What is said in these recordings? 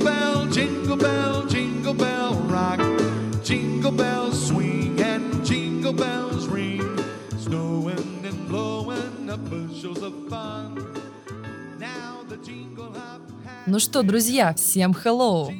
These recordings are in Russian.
bell, jingle bell, jingle bell rock. Jingle bells swing and jingle bells ring. Snowing and blowing up bushels of fun. Now the jingle hop has Ну что, друзья, всем hello!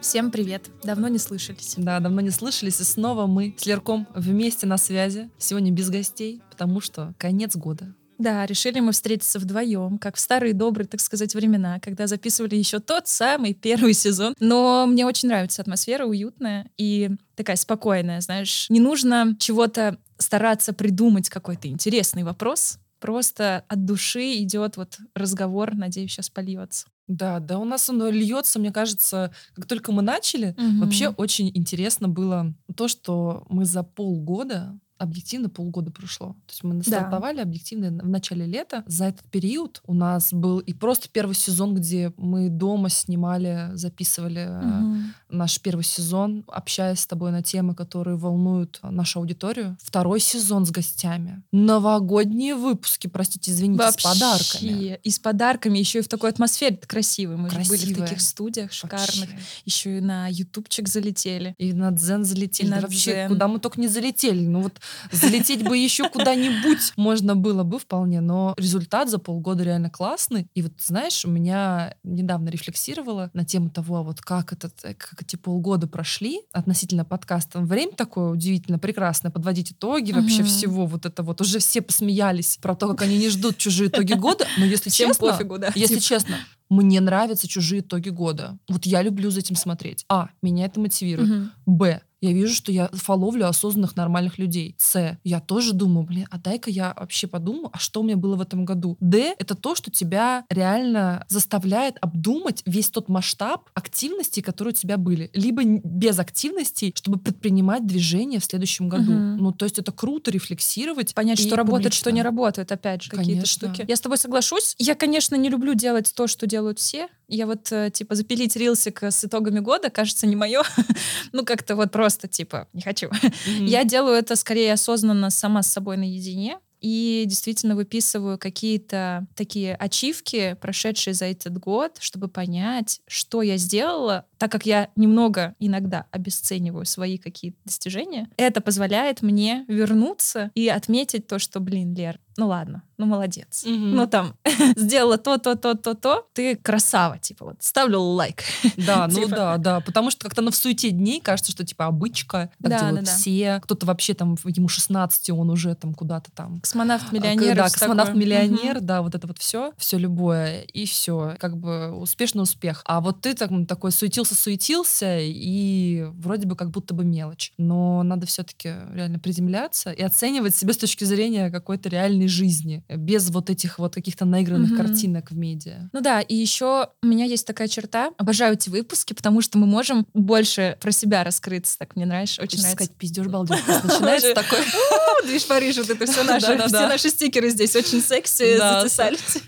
Всем привет. Давно не слышались. Да, давно не слышались, и снова мы с Лерком вместе на связи. Сегодня без гостей, потому что конец года. Да, решили мы встретиться вдвоем, как в старые добрые, так сказать, времена, когда записывали еще тот самый первый сезон. Но мне очень нравится атмосфера, уютная и такая спокойная, знаешь. Не нужно чего-то стараться придумать какой-то интересный вопрос. Просто от души идет вот разговор, надеюсь, сейчас польется. Да, да, у нас оно льется, мне кажется, как только мы начали, Мгм. вообще очень интересно было то, что мы за полгода объективно полгода прошло. То есть мы Да. стартовали объективно в начале лета. За этот период у нас был и просто первый сезон, где мы дома снимали, записывали Мгм. наш первый сезон, общаясь с тобой на темы, которые волнуют нашу аудиторию. Второй сезон с гостями. Новогодние выпуски, простите, извините, с подарками. Вообще. И с подарками, еще и в такой атмосфере красивой. Мы же были в Красивая. таких студиях шикарных. Вообще. Еще и на ютубчик залетели. И на дзен залетели. И на Да вообще, дзен. куда мы только не залетели. Ну вот залететь бы еще куда-нибудь можно было бы вполне, но результат за полгода реально классный. И вот знаешь, у меня недавно рефлексировала на тему того, вот как, этот, как эти полгода прошли относительно подкаста. Время такое удивительно прекрасное, подводить итоги вообще Мгм. всего вот это вот. Уже все посмеялись про то, как они не ждут чужие итоги года, но если Всем честно, пофигу, да. если Типа. честно, мне нравятся чужие итоги года. Вот я люблю за этим смотреть. А, меня это мотивирует. Мгм. Б. Я вижу, что я фоловлю осознанных нормальных людей. С. Я тоже думаю, блин, а дай-ка я вообще подумаю, а что у меня было в этом году. Д. Это то, что тебя реально заставляет обдумать весь тот масштаб активностей, которые у тебя были. Либо без активностей, чтобы предпринимать движение в следующем году. Мгм. Ну, то есть это круто рефлексировать. понять, что работает, что не публично. работает, опять же, какие-то штуки. Я с тобой соглашусь. Я, конечно, не люблю делать то, что делают все. Я вот, э, типа, запилить рилсик с итогами года, кажется, не мое. ну, как-то вот просто, типа, не хочу. Я делаю это скорее осознанно сама с собой наедине. И действительно выписываю какие-то такие ачивки, прошедшие за этот год, чтобы понять, что я сделала, так как я немного иногда обесцениваю свои какие-то достижения. Это позволяет мне вернуться и отметить то, что, блин, Лер, ну ладно, ну молодец. Мгм. Ну там, сделала то, то, то, то, то, ты красава, типа вот, ставлю лайк. Да, ну Типа. да, да. Потому что как-то на в суете дней кажется, что типа обычка, так делают все. Кто-то вообще там, ему 16, он уже там куда-то там Космонавт-миллионер. А, Да, космонавт-миллионер, да, вот это вот все, все любое, и все, как бы успешный успех. А вот ты так, такой суетился-суетился, и вроде бы как будто бы мелочь. Но надо все-таки реально приземляться и оценивать себя с точки зрения какой-то реальной жизни, без вот этих вот каких-то наигранных Мгм. картинок в медиа. Ну да, и еще у меня есть такая черта. Обожаю эти выпуски, потому что мы можем больше про себя раскрыться. Так мне нравится, очень Хочется нравится. сказать, пиздеж балдеж. Начинается такой... «У, Движ Париж, вот это все наши, все наши стикеры здесь очень секси затесались.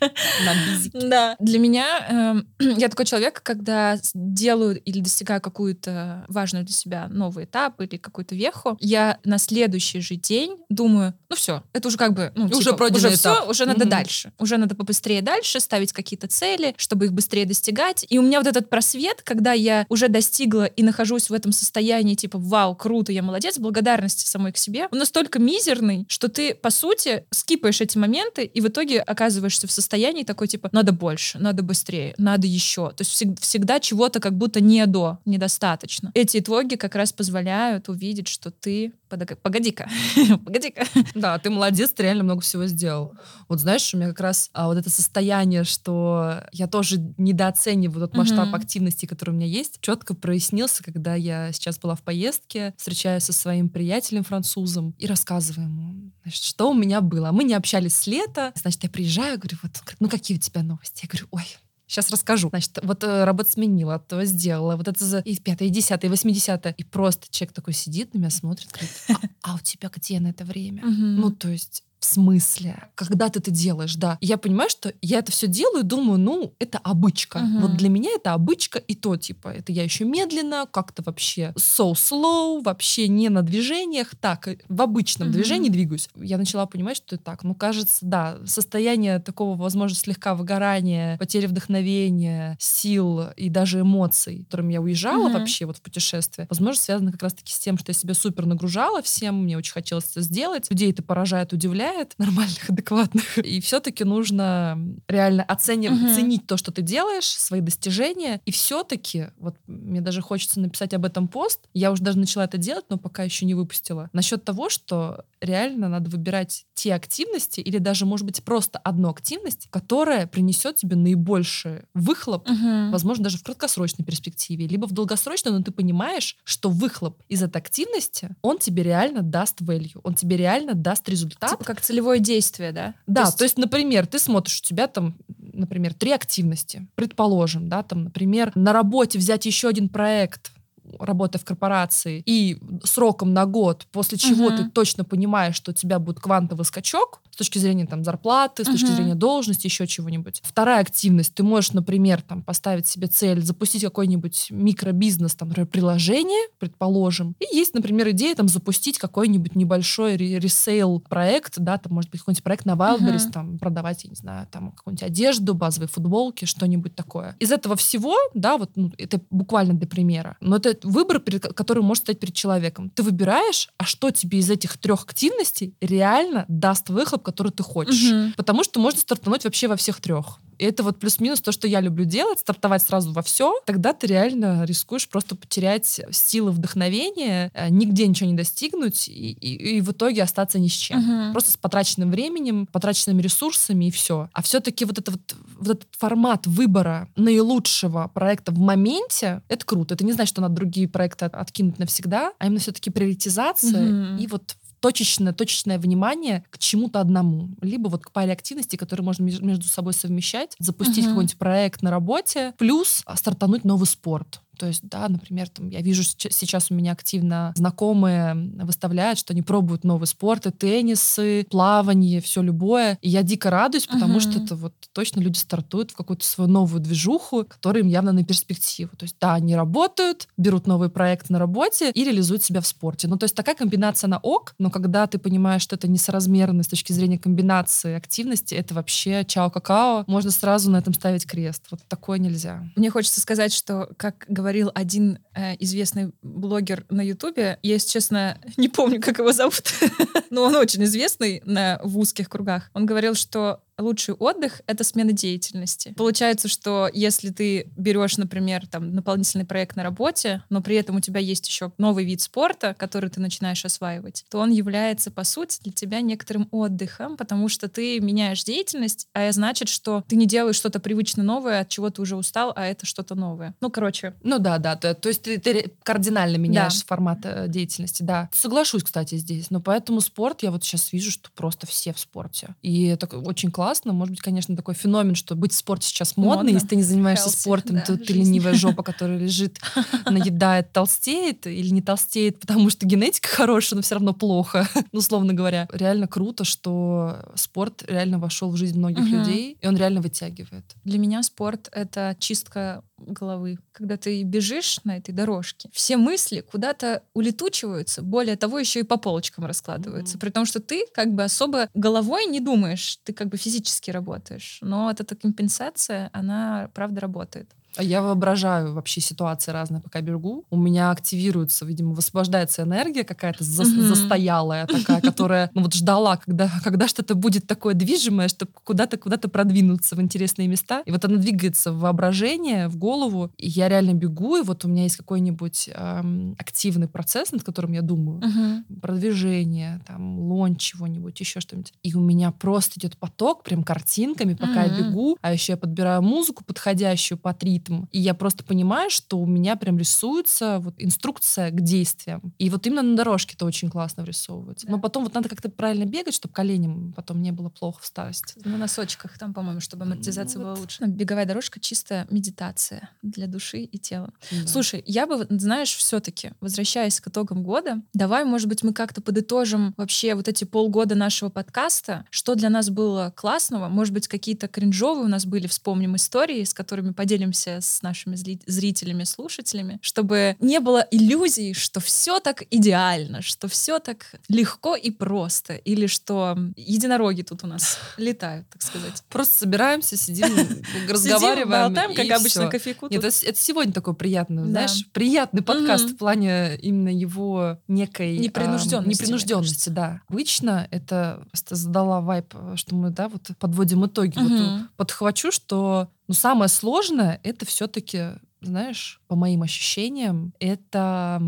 Да. Для меня, эм, я такой человек, когда делаю или достигаю какую-то важную для себя новый этап или какую-то веху, я на следующий же день думаю, ну все, это уже как бы, ну, Уже пройденный уже этап. все, уже надо Мгм. дальше. Уже надо побыстрее дальше, ставить какие-то цели, чтобы их быстрее достигать. И у меня вот этот просвет, когда я уже достигла и нахожусь в этом состоянии, типа, вау, круто, я молодец, благодарности самой к себе, он настолько мизерный, что ты, по сути, скипаешь эти моменты и в итоге оказываешься в состоянии такой, типа, надо больше, надо быстрее, надо еще. То есть всег- всегда чего-то как будто не до, недостаточно. Эти итоги как раз позволяют увидеть, что ты... Погоди-ка, погоди-ка. Да, ты молодец, ты реально много всего сделал. Вот знаешь, у меня как раз а, вот это состояние, что я тоже недооцениваю тот масштаб Мгм. активности, который у меня есть, четко прояснился, когда я сейчас была в поездке, встречаюсь со своим приятелем французом и рассказываю ему, значит, что у меня было. Мы не общались с лета, значит, я приезжаю, говорю, вот, ну какие у тебя новости? Я говорю, ой, Сейчас расскажу. Значит, вот э, работу сменила, то сделала, вот это за и пятое, и десятое, и восьмидесятое. И просто человек такой сидит на меня, смотрит, говорит, а, а у тебя где на это время? Ну, то есть в смысле? Когда ты это делаешь, да. Я понимаю, что я это все делаю, думаю, ну, это обычка. Мгм. Вот для меня это обычка, и то, типа, это я еще медленно, как-то вообще so slow, вообще не на движениях, так, э, в обычном Мгм. движении двигаюсь. Я начала понимать, что это так. Ну, кажется, да, состояние такого, возможно, слегка выгорания, потери вдохновения, сил и даже эмоций, которыми я уезжала Мгм. вообще вот в путешествие, возможно, связано как раз-таки с тем, что я себя супер нагружала всем, мне очень хотелось это сделать. Людей это поражает, удивляет, нормальных, адекватных. И все-таки нужно реально оценивать, Мгм. ценить то, что ты делаешь, свои достижения. И все-таки, вот мне даже хочется написать об этом пост, я уже даже начала это делать, но пока еще не выпустила, насчет того, что реально надо выбирать те активности или даже, может быть, просто одну активность, которая принесет тебе наибольший выхлоп Мгм. возможно, даже в краткосрочной перспективе, либо в долгосрочной, но ты понимаешь, что выхлоп из этой активности, он тебе реально даст value, он тебе реально даст результат. Типа как целевое действие, да? да, то есть... например, ты смотришь, у тебя там, например, три активности, предположим, да, там, например, на работе взять еще один проект, работая в корпорации, и сроком на год, после чего Мгм. ты точно понимаешь, что у тебя будет квантовый скачок с точки зрения там зарплаты, с точки Мгм. зрения должности, еще чего-нибудь. Вторая активность. Ты можешь, например, там поставить себе цель запустить какой-нибудь микробизнес, там, например, приложение, предположим. И есть, например, идея там запустить какой-нибудь небольшой ре- ресейл проект, да, там может быть какой-нибудь проект на Wildberries, Мгм. там продавать, я не знаю, там какую-нибудь одежду, базовые футболки, что-нибудь такое. Из этого всего, да, вот ну, это буквально для примера, но это выбор, перед, ко- который может стать перед человеком. Ты выбираешь, а что тебе из этих трех активностей реально даст выхлоп, который ты хочешь. Мгм. Потому что можно стартануть вообще во всех трех. И это вот плюс-минус то, что я люблю делать, стартовать сразу во все. Тогда ты реально рискуешь просто потерять силы вдохновения, э, нигде ничего не достигнуть и, и- и в итоге остаться ни с чем. Мгм. Просто с потраченным временем, потраченными ресурсами и все. А все-таки вот, это вот, вот этот формат выбора наилучшего проекта в моменте, это круто. Это не значит, что надо другие проекты от- откинуть навсегда, а именно все-таки приоритизация Мгм. и вот точечное, точечное внимание к чему-то одному. Либо вот к паре активностей, которые можно меж- между собой совмещать, запустить Мгм. какой-нибудь проект на работе, плюс стартануть новый спорт. То есть, да, например, там, я вижу сейчас у меня активно знакомые выставляют, что они пробуют новые спорты, теннисы, плавание, все любое. И я дико радуюсь, потому Мгм. что это вот точно люди стартуют в какую-то свою новую движуху, которая им явно на перспективу. То есть, да, они работают, берут новый проект на работе и реализуют себя в спорте. Ну, то есть такая комбинация на ок, но когда ты понимаешь, что это несоразмерно с точки зрения комбинации активности, это вообще чао-какао. Можно сразу на этом ставить крест. Вот такое нельзя. Мне хочется сказать, что, как говорил один э, известный блогер на Ютубе, я, если честно, не помню, как его зовут, но он очень известный на, в узких кругах. Он говорил, что лучший отдых — это смена деятельности. Получается, что если ты берешь, например, там, дополнительный проект на работе, но при этом у тебя есть еще новый вид спорта, который ты начинаешь осваивать, то он является, по сути, для тебя некоторым отдыхом, потому что ты меняешь деятельность, а это значит, что ты не делаешь что-то привычно новое, от чего ты уже устал, а это что-то новое. Ну, короче, Ну да, да. То, то есть ты, ты кардинально меняешь формат э, деятельности, да. Соглашусь, кстати, здесь. Но поэтому спорт, я вот сейчас вижу, что просто все в спорте. И это очень классно. Может быть, конечно, такой феномен, что быть в спорте сейчас модно. Модно. Если ты не занимаешься Healthy, спортом, да, то ты жизнь. ленивая жопа, которая лежит, наедает, толстеет или не толстеет, потому что генетика хорошая, но все равно плохо, ну, условно говоря. Реально круто, что спорт реально вошел в жизнь многих людей, и он реально вытягивает. Для меня спорт — это чистка головы. Когда ты бежишь на этой дорожке, все мысли куда-то улетучиваются, более того, еще и по полочкам раскладываются. Мгм. При том, что ты как бы особо головой не думаешь, ты как бы физически работаешь. Но вот эта компенсация, она правда работает. А Я воображаю вообще ситуации разные, пока бегу. У меня активируется, видимо, высвобождается энергия какая-то за- Мгм. застоялая такая, которая ну, вот ждала, когда, когда что-то будет такое движимое, чтобы куда-то куда-то продвинуться в интересные места. И вот она двигается в воображение, в голову. И я реально бегу, и вот у меня есть какой-нибудь эм, активный процесс, над которым я думаю. Продвижение, там, лонч чего-нибудь, еще что-нибудь. И у меня просто идет поток, прям картинками, пока я Мгм. бегу. А еще я подбираю музыку подходящую под ритм. Ритм. И я просто понимаю, что у меня прям рисуется вот инструкция к действиям. И вот именно на дорожке это очень классно врисовывается. Да. Но потом вот надо как-то правильно бегать, чтобы коленям потом не было плохо в старости. На носочках там, по-моему, чтобы амортизация Ну была вот. лучше. Беговая дорожка чисто медитация для души и тела. Да. Слушай, я бы, знаешь, все-таки, возвращаясь к итогам года, давай, может быть, мы как-то подытожим вообще вот эти полгода нашего подкаста, что для нас было классного, может быть, какие-то кринжовые у нас были, вспомним истории, с которыми поделимся с нашими зрителями, слушателями, чтобы не было иллюзий, что все так идеально, что все так легко и просто, или что единороги тут у нас летают, так сказать. Просто собираемся, сидим, разговариваем. болтаем, как обычно, кофейку. Это, сегодня такой приятный, знаешь, приятный подкаст в плане именно его некой... Непринужденности, мне непринужденности, да. Обычно это просто задала вайп, что мы, да, вот подводим итоги. Вот, Мгм. подхвачу, что ну, самое сложное это все-таки, знаешь, по моим ощущениям, это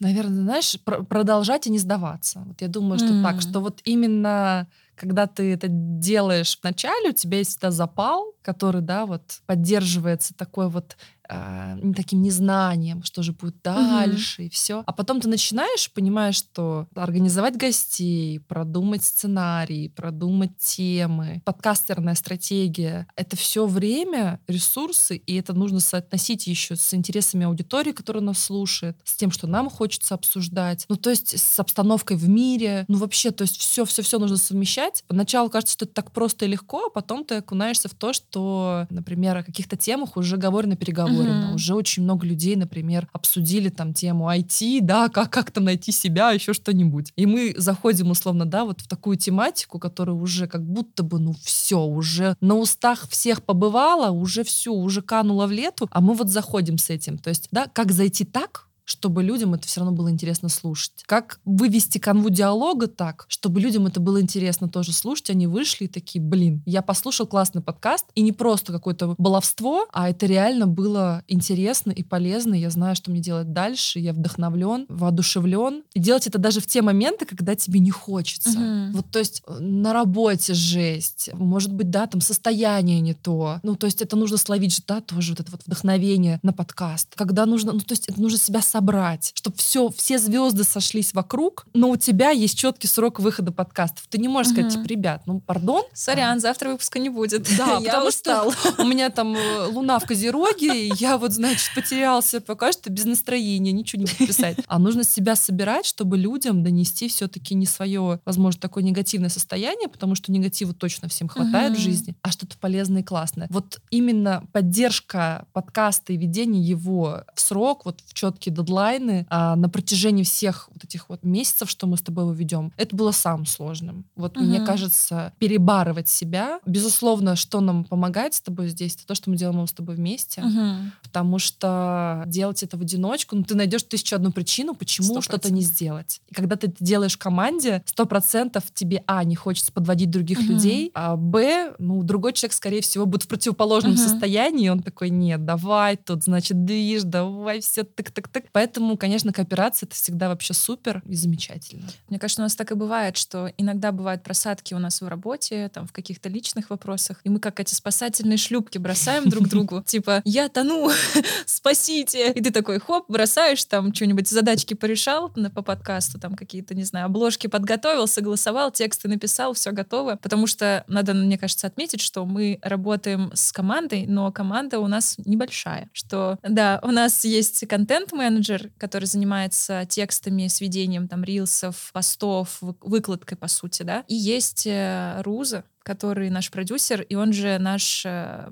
наверное, знаешь, пр- продолжать и не сдаваться. Вот я думаю, что М. так, что вот именно когда ты это делаешь вначале, у тебя есть всегда запал, который, да, вот поддерживается такой вот м, таким незнанием, что же будет дальше, и все. А потом ты начинаешь, понимаешь, что организовать гостей, продумать сценарий, продумать темы, подкастерная стратегия — это все время, ресурсы, и это нужно соотносить еще с интересами аудитории, которая нас слушает, с тем, что нам хочется обсуждать, ну, то есть с обстановкой в мире, ну, вообще, то есть все-все-все нужно совмещать. Поначалу кажется, что это так просто и легко, а потом ты окунаешься в то, что, например, о каких-то темах уже говорено, переговорено. Мгм. Уже очень много людей, например, обсудили там тему IT, да, как, как там найти себя, еще что-нибудь. И мы заходим, условно, да, вот в такую тематику, которая уже как будто бы, ну, все, уже на устах всех побывала, уже все, уже канула в лету, а мы вот заходим с этим. То есть, да, как зайти так, чтобы людям это все равно было интересно слушать. Как вывести канву диалога так, чтобы людям это было интересно тоже слушать, они вышли и такие, блин, я послушал классный подкаст, и не просто какое-то баловство, а это реально было интересно и полезно, я знаю, что мне делать дальше, я вдохновлен, воодушевлен. И делать это даже в те моменты, когда тебе не хочется. Мгм. Вот, то есть э, на работе жесть, может быть, да, там состояние не то. Ну, то есть это нужно словить, же, да, тоже вот это вот вдохновение на подкаст. Когда нужно, ну, то есть это нужно себя собрать, чтобы все, все звезды сошлись вокруг, но у тебя есть четкий срок выхода подкастов. Ты не можешь сказать, Мгм. типа, ребят, ну, пардон. Сорян, завтра выпуска не будет. Да, я потому устал. что у меня там э, луна в Козероге, и я вот, значит, потерялся пока что без настроения, ничего не буду писать. А нужно себя собирать, чтобы людям донести все-таки не свое, возможно, такое негативное состояние, потому что негатива точно всем хватает в Мгм. жизни, а что-то полезное и классное. Вот именно поддержка подкаста и ведение его в срок, вот в четкие дедлайны а, на протяжении всех вот этих вот месяцев, что мы с тобой ведем, это было самым сложным. Вот мне Мгм. кажется, перебарывать себя, безусловно, что нам помогает с тобой здесь, это то, что мы делаем с тобой вместе, Мгм. потому что делать это в одиночку, ну, ты найдешь тысячу одну причину, почему что-то не сделать. И когда ты это делаешь в команде, сто процентов тебе, а, не хочется подводить других Мгм. людей, а, б, ну, другой человек, скорее всего, будет в противоположном Мгм. состоянии, он такой, нет, давай тут, значит, движ, давай все тык-тык-тык. Поэтому, конечно, кооперация — это всегда вообще супер и замечательно. Мне кажется, у нас так и бывает, что иногда бывают просадки у нас в работе, там, в каких-то личных вопросах, и мы как эти спасательные шлюпки бросаем друг другу, типа, я тону, спасите! И ты такой, хоп, бросаешь, там, что-нибудь, задачки порешал по подкасту, там, какие-то, не знаю, обложки подготовил, согласовал, тексты написал, все готово. Потому что надо, мне кажется, отметить, что мы работаем с командой, но команда у нас небольшая. Что, да, у нас есть контент-менеджер, который занимается текстами, сведением там рилсов, постов, вы- выкладкой, по сути, да. И есть э, Руза, который наш продюсер, и он же наш э,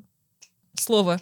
слово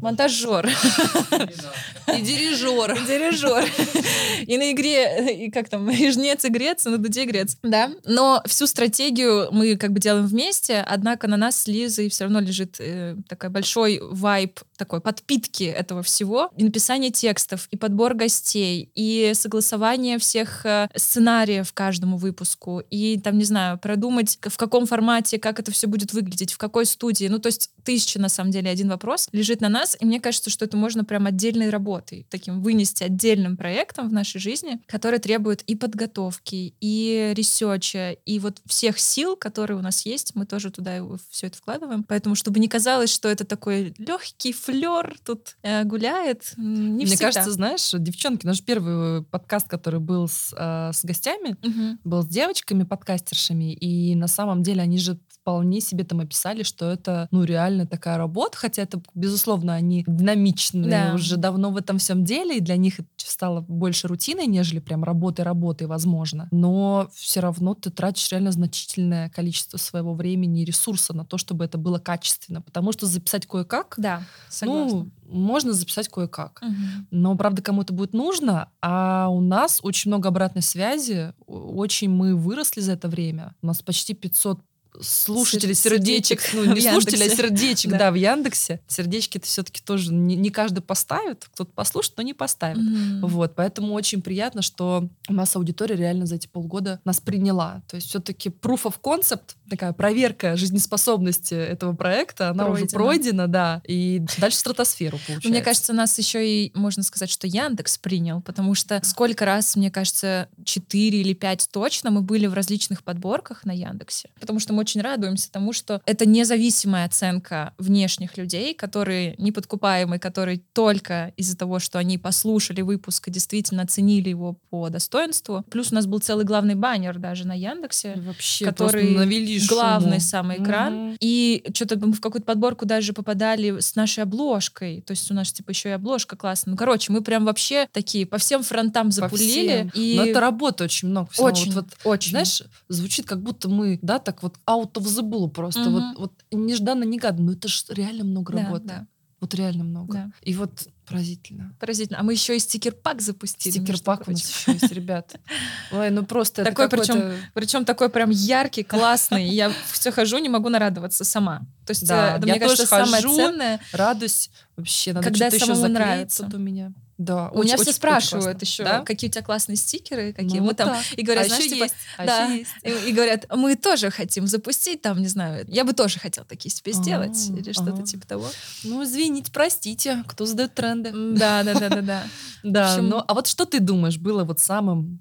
монтажер. И дирижер. Дирижер. И на игре, и как там, и жнец и грец, и на дуде грец. Да. Но всю стратегию мы как бы делаем вместе, однако на нас с Лизой все равно лежит э, такой большой вайб такой подпитки этого всего. И написание текстов, и подбор гостей, и согласование всех э, сценариев каждому выпуску, и там, не знаю, продумать, в каком формате, как это все будет выглядеть, в какой студии. Ну, то есть тысяча, на самом деле, один вопрос лежит на нас, и мне кажется, что это можно прям отдельной работой, таким вынести отдельным проектом в нашей жизни, который требует и подготовки, и research а, и вот всех сил, которые у нас есть, мы тоже туда все это вкладываем. Поэтому, чтобы не казалось, что это такой легкий флер тут э, гуляет, не Мне всегда. кажется, знаешь, девчонки, наш первый подкаст, который был с, э, с гостями, Мгм. был с девочками-подкастершами, и на самом деле они же вполне себе там описали, что это, ну, реально такая работа, хотя это, безусловно, они динамичные, Да. уже давно в этом всем деле, и для них это стало больше рутиной, нежели прям работы-работы, возможно. Но все равно ты тратишь реально значительное количество своего времени и ресурса на то, чтобы это было качественно, потому что записать кое-как, Да, согласна. ну, можно записать кое-как. Мгм. Но, правда, кому-то будет нужно, а у нас очень много обратной связи, очень мы выросли за это время. У нас почти 500 слушателей, Сер- сердечек, сердечек ну не слушателей, а сердечек, Да. да. в Яндексе. Сердечки это все-таки тоже не, не каждый поставит, кто-то послушает, но не поставит. Мгм. Вот, поэтому очень приятно, что у нас аудитория реально за эти полгода нас приняла. То есть все-таки proof of concept, такая проверка жизнеспособности этого проекта, она уже Пройдена. пройдена, да, и дальше стратосферу получается. Мне кажется, нас еще и, можно сказать, что Яндекс принял, потому что сколько раз, мне кажется, 4 или 5 точно мы были в различных подборках на Яндексе. Потому что мы очень радуемся тому, что это независимая оценка внешних людей, которые неподкупаемые, которые только из-за того, что они послушали выпуск и действительно оценили его по достоинству. Плюс у нас был целый главный баннер даже на Яндексе. Вообще который главный шуму. самый экран. Мгм. И что-то мы в какую-то подборку даже попадали с нашей обложкой. То есть у нас типа еще и обложка классная. Ну, короче, мы прям вообще такие по всем фронтам По запулили. всем. И Но это работа очень много. всего. очень, Вот, вот, очень. знаешь, звучит как будто мы, да, так вот out of the blue просто. Мгм. Вот, вот нежданно-негаданно. Но это же реально много Да, работы. да. Вот реально много. Да. И вот поразительно. Поразительно. А мы еще и стикер-пак запустили. Стикер-пак у нас еще есть, ребят. Ой, ну просто Такой, какой-то- Причем такой прям яркий, классный. Я все хожу, не могу нарадоваться сама. То есть Да, э, это, я мне кажется, тоже самое хожу, ценное. радость вообще. Надо Когда что-то еще заклеить нравится. тут у меня. Да, У меня все очень спрашивают еще, Да? какие у тебя классные стикеры, какие Ну, мы там. так. И говорят, А знаешь, еще типа, есть, а да. еще есть. И, и говорят, мы тоже хотим запустить, там, не знаю, я бы тоже хотел такие себе сделать, А, или что-то типа того. Ну, извините, простите, кто задает тренды. Да, да, да, да, да. Да, ну а вот что ты думаешь было вот самым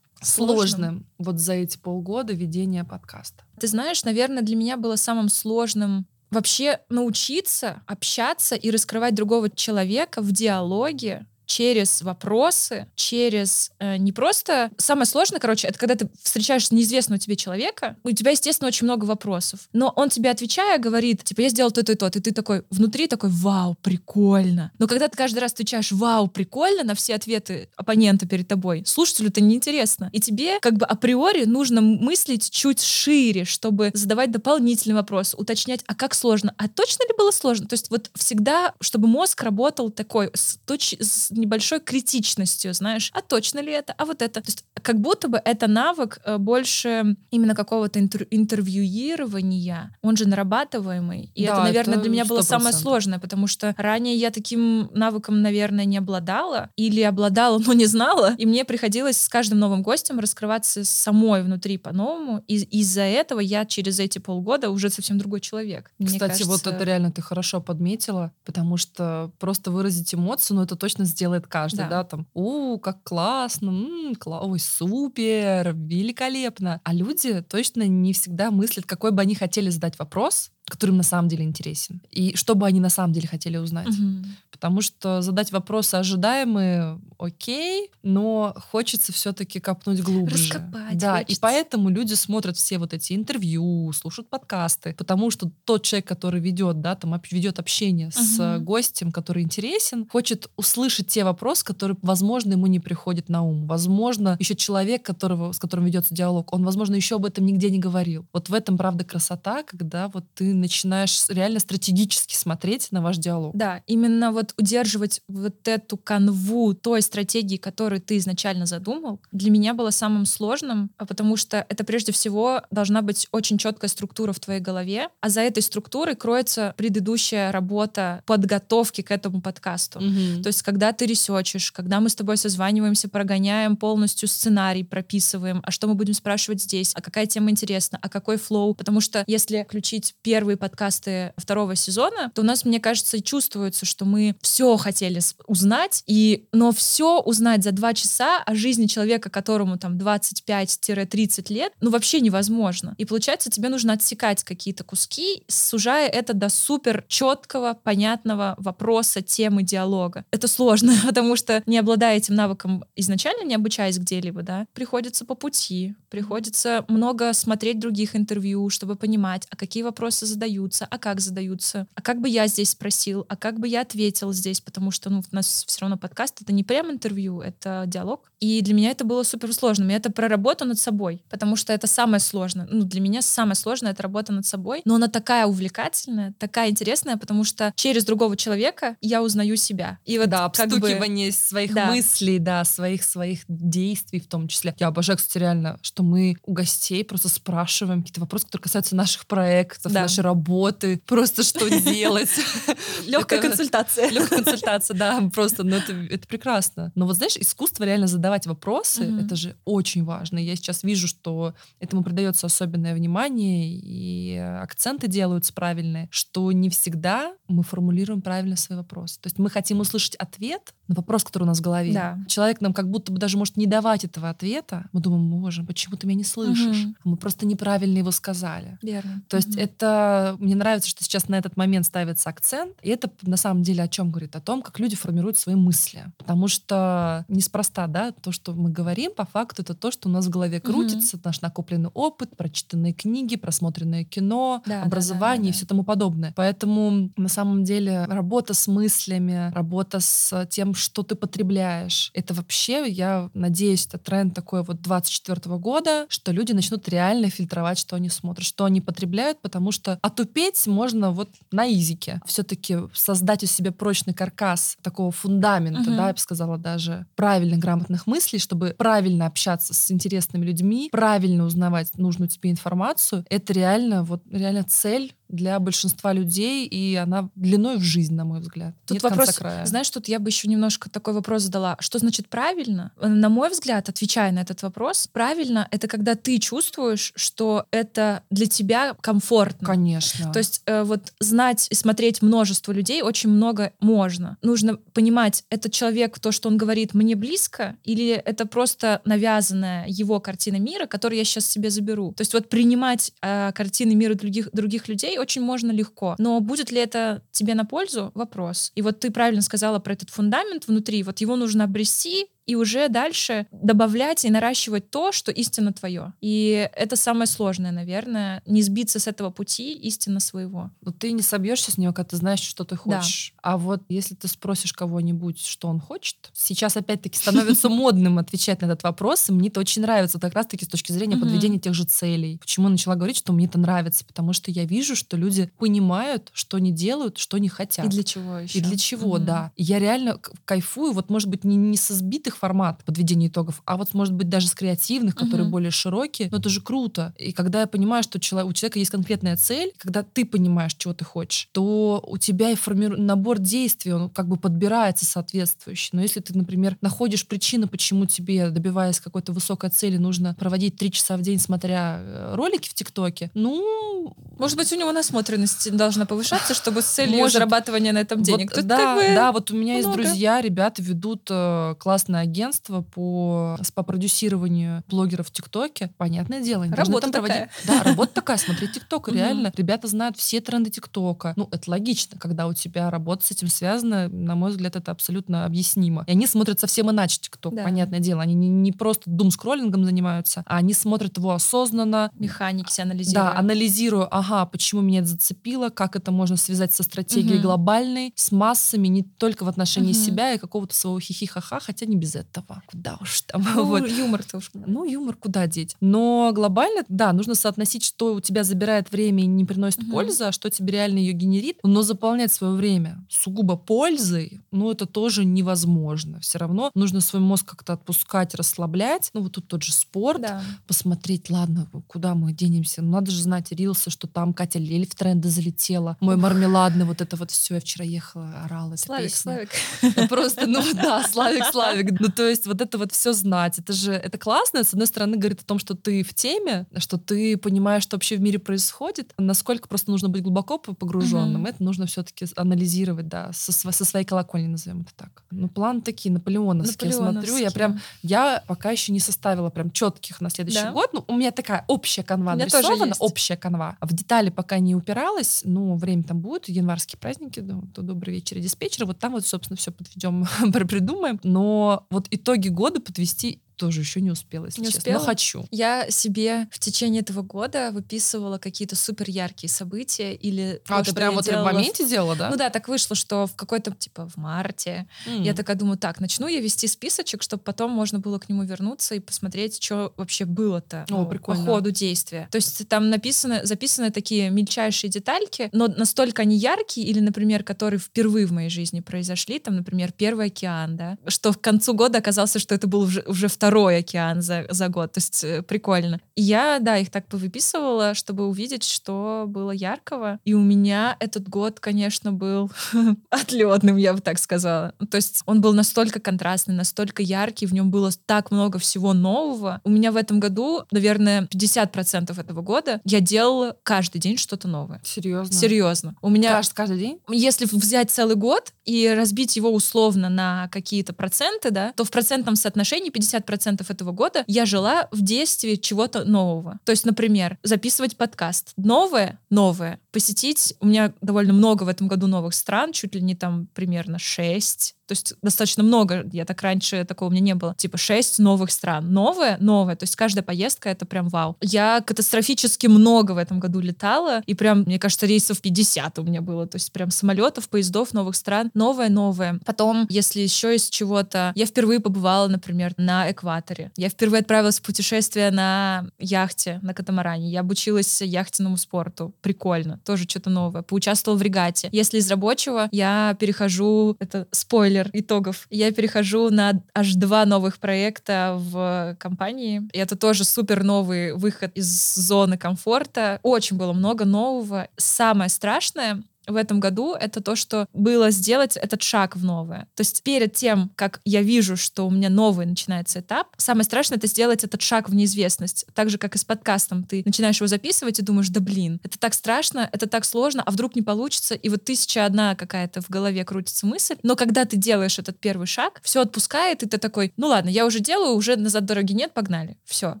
Сложным? сложным вот за эти полгода ведения подкаста? Ты знаешь, наверное, для меня было самым сложным вообще научиться общаться и раскрывать другого человека в диалоге через вопросы, через э, не просто... Самое сложное, короче, это когда ты встречаешь неизвестного тебе человека, у тебя, естественно, очень много вопросов. Но он тебе, отвечая, говорит, типа, я сделал то-то и то, и ты такой внутри такой, вау, прикольно. Но когда ты каждый раз отвечаешь, вау, прикольно, на все ответы оппонента перед тобой, слушателю это неинтересно. И тебе как бы априори нужно мыслить чуть шире, чтобы задавать дополнительный вопрос, уточнять, а как сложно, а точно ли было сложно? То есть вот всегда, чтобы мозг работал такой, с, точ- небольшой критичностью, знаешь, а точно ли это, а вот это. То есть как будто бы это навык э, больше именно какого-то интер- интервьюирования, он же нарабатываемый. И Да, это, наверное, это для меня было самое 100%. сложное, потому что ранее я таким навыком, наверное, не обладала, или обладала, но не знала, и мне приходилось с каждым новым гостем раскрываться самой внутри по-новому, и из-за этого я через эти полгода уже совсем другой человек. Мне Кстати, вот кажется, это реально ты хорошо подметила, потому что просто выразить эмоцию, ну это точно сделает каждый, Да. да, там, у, как классно, м, кла- ой, супер, великолепно. А люди точно не всегда мыслят, какой бы они хотели задать вопрос, который им на самом деле интересен, и что бы они на самом деле хотели узнать. Мгм. Потому что задать вопросы ожидаемые, окей, но хочется все-таки копнуть глубже. Раскопать Да, и хочется. поэтому люди смотрят все вот эти интервью, слушают подкасты, потому что тот человек, который ведет, да, там ведет общение с э, Мгм. гостем, который интересен, хочет услышать те вопросы, которые, возможно, ему не приходят на ум. Возможно, еще человек, которого, с которым ведется диалог, он, возможно, еще об этом нигде не говорил. Вот в этом, правда, красота, когда вот ты начинаешь реально стратегически смотреть на ваш диалог. Да, именно вот удерживать вот эту канву той стратегии, которую ты изначально задумал, для меня было самым сложным, а потому что это прежде всего должна быть очень четкая структура в твоей голове, а за этой структурой кроется предыдущая работа подготовки к этому подкасту. Мгм. То есть, когда ты ресечешь, когда мы с тобой созваниваемся, прогоняем полностью сценарий, прописываем, а что мы будем спрашивать здесь, а какая тема интересна, а какой флоу. Потому что если включить первый первые подкасты второго сезона, то у нас, мне кажется, чувствуется, что мы все хотели узнать, и, но все узнать за два часа о жизни человека, которому там 25-30 лет, ну вообще невозможно. И получается, тебе нужно отсекать какие-то куски, сужая это до супер четкого, понятного вопроса, темы диалога. Это сложно, потому что не обладая этим навыком изначально, не обучаясь где-либо, да, приходится по пути, приходится много смотреть других интервью, чтобы понимать, а какие вопросы задаются, а как задаются, а как бы я здесь спросил, а как бы я ответил здесь, потому что ну, у нас все равно подкаст — это не прям интервью, это диалог. И для меня это было супер сложно. И это про работу над собой, потому что это самое сложное. Ну, для меня самое сложное — это работа над собой, но она такая увлекательная, такая интересная, потому что через другого человека я узнаю себя. И вот да, обстукивание бы... своих да. мыслей, да, своих своих действий в том числе. Я обожаю, кстати, реально, что мы у гостей просто спрашиваем какие-то вопросы, которые касаются наших проектов, да. нашей работы, просто что делать. Легкая консультация. Легкая консультация, да, просто, ну это прекрасно. Но вот знаешь, искусство реально задавать вопросы, это же очень важно. Я сейчас вижу, что этому придается особенное внимание, и акценты делаются правильные, что не всегда мы формулируем правильно свой вопрос. То есть мы хотим услышать ответ на вопрос, который у нас в голове. Да. Человек нам как будто бы даже может не давать этого ответа. Мы думаем, боже, почему ты меня не слышишь? Угу. Мы просто неправильно его сказали. Верно. То есть это... Мне нравится, что сейчас на этот момент ставится акцент. И это на самом деле о чем говорит? О том, как люди формируют свои мысли. Потому что неспроста, да, то, что мы говорим, по факту, это то, что у нас в голове крутится, угу. наш накопленный опыт, прочитанные книги, просмотренное кино, да, образование да, да, да, и все тому подобное. Поэтому на самом деле работа с мыслями, работа с тем, что ты потребляешь, это вообще, я надеюсь, это тренд такой вот 24 года, что люди начнут реально фильтровать, что они смотрят, что они потребляют, потому что отупеть можно вот на изике. Все-таки создать у себя прочный каркас такого фундамента, угу. да, я бы сказала даже, правильных, грамотных мыслей, чтобы правильно общаться с интересными людьми, правильно узнавать нужную тебе информацию, это реально вот реально цель для большинства людей, и она длиной в жизнь, на мой взгляд. Тут Нет вопрос, края. знаешь, тут я бы еще немножко такой вопрос задала. Что значит правильно? На мой взгляд, отвечая на этот вопрос, правильно — это когда ты чувствуешь, что это для тебя комфортно. Конечно. То есть э, вот знать и смотреть множество людей очень много можно. Нужно понимать, этот человек, то, что он говорит, мне близко, или это просто навязанная его картина мира, которую я сейчас себе заберу. То есть вот принимать э, картины мира других, других людей очень можно легко. Но будет ли это тебе на пользу? Вопрос. И вот ты правильно сказала про этот фундамент внутри. Вот его нужно обрести, и уже дальше добавлять и наращивать то, что истинно твое. И это самое сложное, наверное, не сбиться с этого пути истинно своего. Но ты не собьешься с него, когда ты знаешь, что ты хочешь. Да. А вот если ты спросишь кого-нибудь, что он хочет, сейчас опять-таки становится модным отвечать на этот вопрос, и мне это очень нравится, как раз-таки с точки зрения подведения тех же целей. Почему начала говорить, что мне это нравится? Потому что я вижу, что люди понимают, что они делают, что они хотят. И для чего еще. И для чего, да. Я реально кайфую, вот может быть не, не со сбитых открытых формат подведения итогов, а вот, может быть, даже с креативных, которые угу. более широкие. Но это же круто. И когда я понимаю, что у человека есть конкретная цель, когда ты понимаешь, чего ты хочешь, то у тебя и формиру... набор действий, он как бы подбирается соответствующий. Но если ты, например, находишь причину, почему тебе, добиваясь какой-то высокой цели, нужно проводить три часа в день, смотря э, ролики в ТикТоке, ну... Может быть, у него насмотренность должна повышаться, чтобы с целью Может, зарабатывания на этом денег. Вот, да, как бы да, вот у меня много. есть друзья, ребята ведут э, классное агентство по, по продюсированию блогеров в ТикТоке, понятное дело, работа там такая. проводить. Да, работа такая, смотреть ТикТок, реально. Ребята знают все тренды ТикТока. Ну, это логично, когда у тебя работа с этим связана, на мой взгляд, это абсолютно объяснимо. И они смотрят совсем иначе ТикТок, понятное дело. Они не, не просто дум-скроллингом занимаются, а они смотрят его осознанно. Механики все анализируют. Да, анализируя, ага, почему меня это зацепило, как это можно связать со стратегией глобальной, с массами, не только в отношении себя и какого-то своего хихихаха, хотя не без этого этого. Куда уж там. Ну, вот. юмор-то уж. Ну, юмор куда деть. Но глобально, да, нужно соотносить, что у тебя забирает время и не приносит угу. пользы, а что тебе реально ее генерит. Но заполнять свое время сугубо пользой, ну, это тоже невозможно. Все равно нужно свой мозг как-то отпускать, расслаблять. Ну, вот тут тот же спорт. Да. Посмотреть, ладно, куда мы денемся. Ну, надо же знать рилсы, что там Катя Лель в тренды залетела. Мой мармеладный, вот это вот все. Я вчера ехала, орала. Славик, песня. Славик. Просто, ну да, Славик, Славик. Ну, то есть вот это вот все знать, это же, это классно. С одной стороны, говорит о том, что ты в теме, что ты понимаешь, что вообще в мире происходит. Насколько просто нужно быть глубоко погруженным, Мгм. это нужно все-таки анализировать, да, со, со своей колокольни, назовем это так. Ну, план такие, наполеоновские. Я смотрю, я Наполеоновские. прям, я пока еще не составила прям четких на следующий Да. год. Ну, у меня такая общая канва нарисована, общая канва. В детали пока не упиралась, ну, время там будет, январские праздники, ну, то добрый вечер, диспетчер. Вот там вот, собственно, все подведем, придумаем. Но вот итоги года подвести тоже еще не успела, если Не честно. успела? Но хочу. Я себе в течение этого года выписывала какие-то супер яркие события или А, ты прям вот делала в моменте делала, да? Ну да, так вышло, что в какой-то, типа, в марте. М. Я такая думаю, так, начну я вести списочек, чтобы потом можно было к нему вернуться и посмотреть, что вообще было-то О, ну, по ходу действия. То есть там написаны, записаны такие мельчайшие детальки, но настолько они яркие, или, например, которые впервые в моей жизни произошли, там, например, первый океан, да, что к концу года оказалось, что это был уже, уже второй океан за, за год. То есть э, прикольно. И я, да, их так повыписывала, чтобы увидеть, что было яркого. И у меня этот год, конечно, был отлетным, я бы так сказала. То есть он был настолько контрастный, настолько яркий, в нем было так много всего нового. У меня в этом году, наверное, 50% этого года я делала каждый день что-то новое. Серьезно? Серьезно. У меня Каждый, каждый день? если взять целый год и разбить его условно на какие-то проценты, да, то в процентном соотношении 50% этого года я жила в действии чего-то нового. То есть, например, записывать подкаст. Новое, новое. Посетить, у меня довольно много в этом году новых стран, чуть ли не там примерно 6. То есть достаточно много, я так раньше, такого у меня не было. Типа 6 новых стран. Новое, новое. То есть каждая поездка — это прям вау. Я катастрофически много в этом году летала, и прям, мне кажется, рейсов 50 у меня было. То есть прям самолетов, поездов новых стран. Новое, новое. Потом, если еще из чего-то... Я впервые побывала, например, на экваторе. Я впервые отправилась в путешествие на яхте, на катамаране. Я обучилась яхтенному спорту. Прикольно. Тоже что-то новое. Поучаствовала в регате. Если из рабочего, я перехожу... Это спойлер итогов. Я перехожу на аж два новых проекта в компании. И это тоже супер новый выход из зоны комфорта. Очень было много нового. Самое страшное в этом году это то, что было сделать этот шаг в новое. То есть перед тем, как я вижу, что у меня новый начинается этап, самое страшное это сделать этот шаг в неизвестность. Так же, как и с подкастом. Ты начинаешь его записывать и думаешь, да блин, это так страшно, это так сложно, а вдруг не получится, и вот тысяча одна какая-то в голове крутится мысль. Но когда ты делаешь этот первый шаг, все отпускает, и ты такой, ну ладно, я уже делаю, уже назад дороги нет, погнали. Все.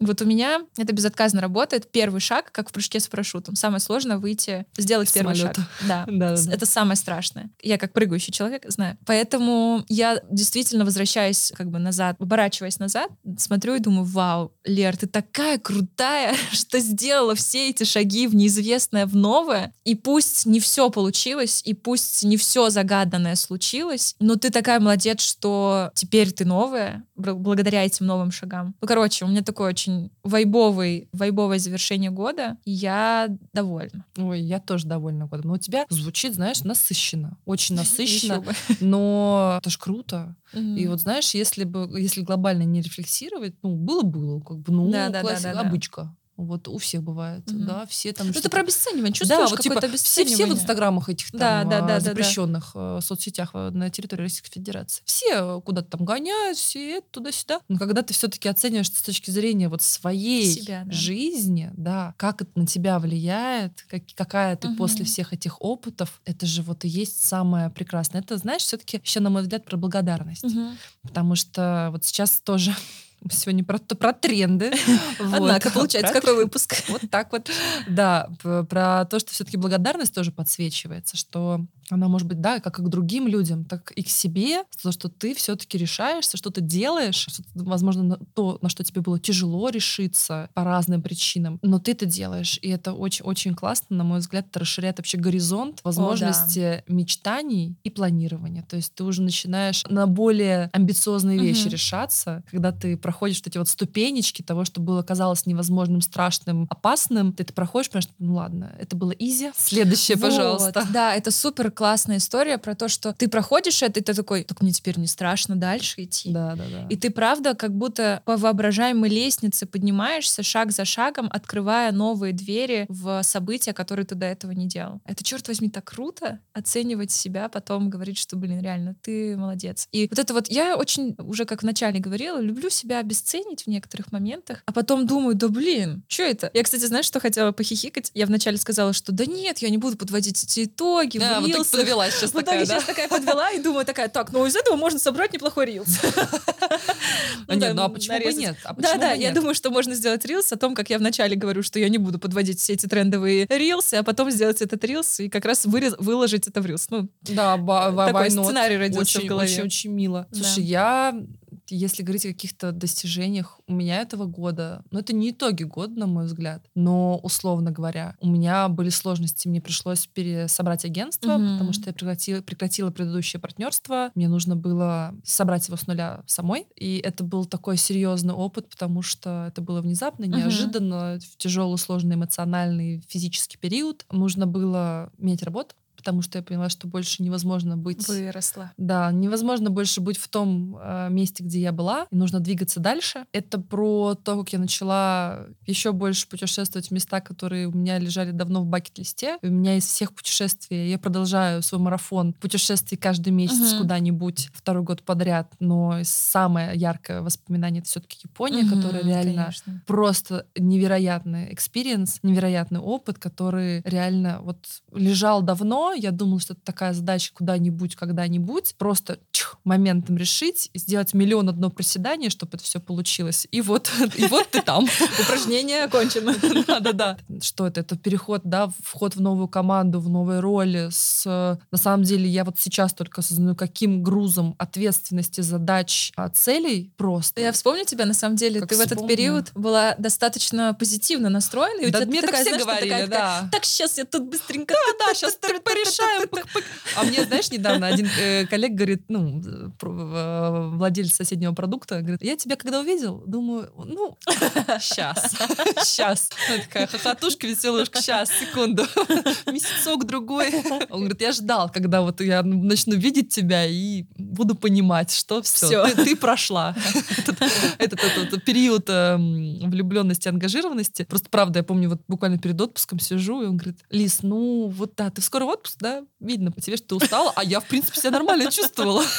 Вот у меня это безотказно работает. Первый шаг, как в прыжке с парашютом. Самое сложное выйти, сделать первый шаг. Да. Да, С- да. Это самое страшное. Я как прыгающий человек знаю. Поэтому я действительно возвращаюсь как бы назад, оборачиваясь назад, смотрю и думаю, вау, Лер, ты такая крутая, что сделала все эти шаги в неизвестное, в новое. И пусть не все получилось, и пусть не все загаданное случилось, но ты такая молодец, что теперь ты новая, благодаря этим новым шагам. Ну, короче, у меня такое очень вайбовый, вайбовое завершение года, и я довольна. Ой, я тоже довольна годом. Но у тебя звучит, знаешь, насыщенно. Очень насыщенно. Но это ж круто. И вот знаешь, если бы, если глобально не рефлексировать, ну, было-было, как бы, ну, Да, да, да, класс- да, да. обычка. Вот у всех бывает, Мгм. да, все там Ну, это про обесценивание. Да, Чувствуешь вот типа все, все в инстаграмах этих там Да, да, а, да, да, да. запрещенных э, соцсетях э, на территории Российской Федерации. Все куда-то там гоняют, все туда-сюда. Но когда ты все-таки оцениваешь с точки зрения вот своей Себя, да. жизни, да, как это на тебя влияет, как- какая ты Мгм. после всех этих опытов, это же вот и есть самое прекрасное. Это, знаешь, все-таки еще, на мой взгляд, про благодарность. Мгм. Потому что вот сейчас тоже сегодня про, про тренды. Вот. Однако, получается, Про какой выпуск? вот так вот. Да, про то, что все-таки благодарность тоже подсвечивается, что она может быть, да, как и к другим людям, так и к себе, за то, что ты все-таки решаешься, что ты делаешь, что, возможно, то, на что тебе было тяжело решиться по разным причинам, но ты это делаешь, и это очень-очень классно, на мой взгляд, это расширяет вообще горизонт возможности мечтаний и планирования. То есть ты уже начинаешь на более амбициозные вещи Мгм. решаться, когда ты проходишь вот эти вот ступенечки того, что было казалось невозможным, страшным, опасным, ты это проходишь, потому что, ну ладно, это было изи. Следующее, Вот, пожалуйста. Да, это супер классная история про то, что ты проходишь это, и ты такой, так мне теперь не страшно дальше идти. Да, да, да. И ты, правда, как будто по воображаемой лестнице поднимаешься шаг за шагом, открывая новые двери в события, которые ты до этого не делал. Это, черт возьми, так круто оценивать себя, потом говорить, что, блин, реально, ты молодец. И вот это вот, я очень, уже как вначале говорила, люблю себя обесценить в некоторых моментах, а потом думаю, да блин, что это? Я, кстати, знаешь, что хотела похихикать? Я вначале сказала, что да нет, я не буду подводить эти итоги, Да, вот так подвела сейчас Вот такая, да? сейчас такая подвела и думаю такая, так, ну из этого можно собрать неплохой рилс. А нет, ну а почему бы нет? А Да, почему да, бы я думаю, что можно сделать рилс о том, как я вначале говорю, что я не буду подводить все эти трендовые рилсы, а потом сделать этот рилс и как раз выложить это в рилс. Ну, Да, такой сценарий родился очень, в голове. Очень, очень мило. Слушай, я, если говорить о каких-то достижениях у меня этого года, ну это не итоги года, на мой взгляд, но условно говоря, у меня были сложности, мне пришлось пересобрать агентство, Мгм. потому что я прекратила, прекратила предыдущее партнерство, мне нужно было собрать его с нуля самой, и это был такой серьезный опыт, потому что это было внезапно, неожиданно, в тяжелый, сложный эмоциональный, физический период. Нужно было менять работу, потому что я поняла, что больше невозможно быть... выросла. Да, невозможно больше быть в том э, месте, где я была, и нужно двигаться дальше. Это про то, как я начала еще больше путешествовать в места, которые у меня лежали давно в bucket list е. У меня из всех путешествий, я продолжаю свой марафон путешествий каждый месяц Мгм. куда-нибудь второй год подряд, но самое яркое воспоминание это все-таки Япония, Мгм, которая реально конечно. просто невероятный experience, невероятный опыт, который реально вот лежал давно. Я думала, что это такая задача куда-нибудь, когда-нибудь. Просто чух, моментом решить, сделать миллион одно приседание, чтобы это все получилось. И вот, и вот ты там. Упражнение окончено. Да-да-да. Что это? Это переход, да, вход в новую команду, в новые роли. С, э, на самом деле, я вот сейчас только осознаю, каким грузом ответственности, задач, а, целей просто. Я вспомню тебя, на самом деле, Как ты в этот вспомню. период была достаточно позитивно настроена. И у Да, тебя мне ты так такая, все знаешь, ты говорили, такая, такая, да. Так, сейчас я тут быстренько. Да, сейчас порешаем. Пык-пык. А мне, знаешь, недавно один э, коллег говорит, ну, э, э, владелец соседнего продукта, говорит, я тебя когда увидел, думаю, ну, сейчас, сейчас. Такая хохотушка, веселушка, сейчас, секунду. Месяцок другой. Он говорит, я ждал, когда вот я начну видеть тебя и буду понимать, что все, ты, ты прошла. Этот, этот- этот- этот период эм, влюбленности, ангажированности. Просто правда, я помню, вот буквально перед отпуском сижу, и он говорит, Лис, ну вот да, ты скоро в отпуск, да? Видно по тебе, что ты устала, а я, в принципе, себя нормально чувствовала.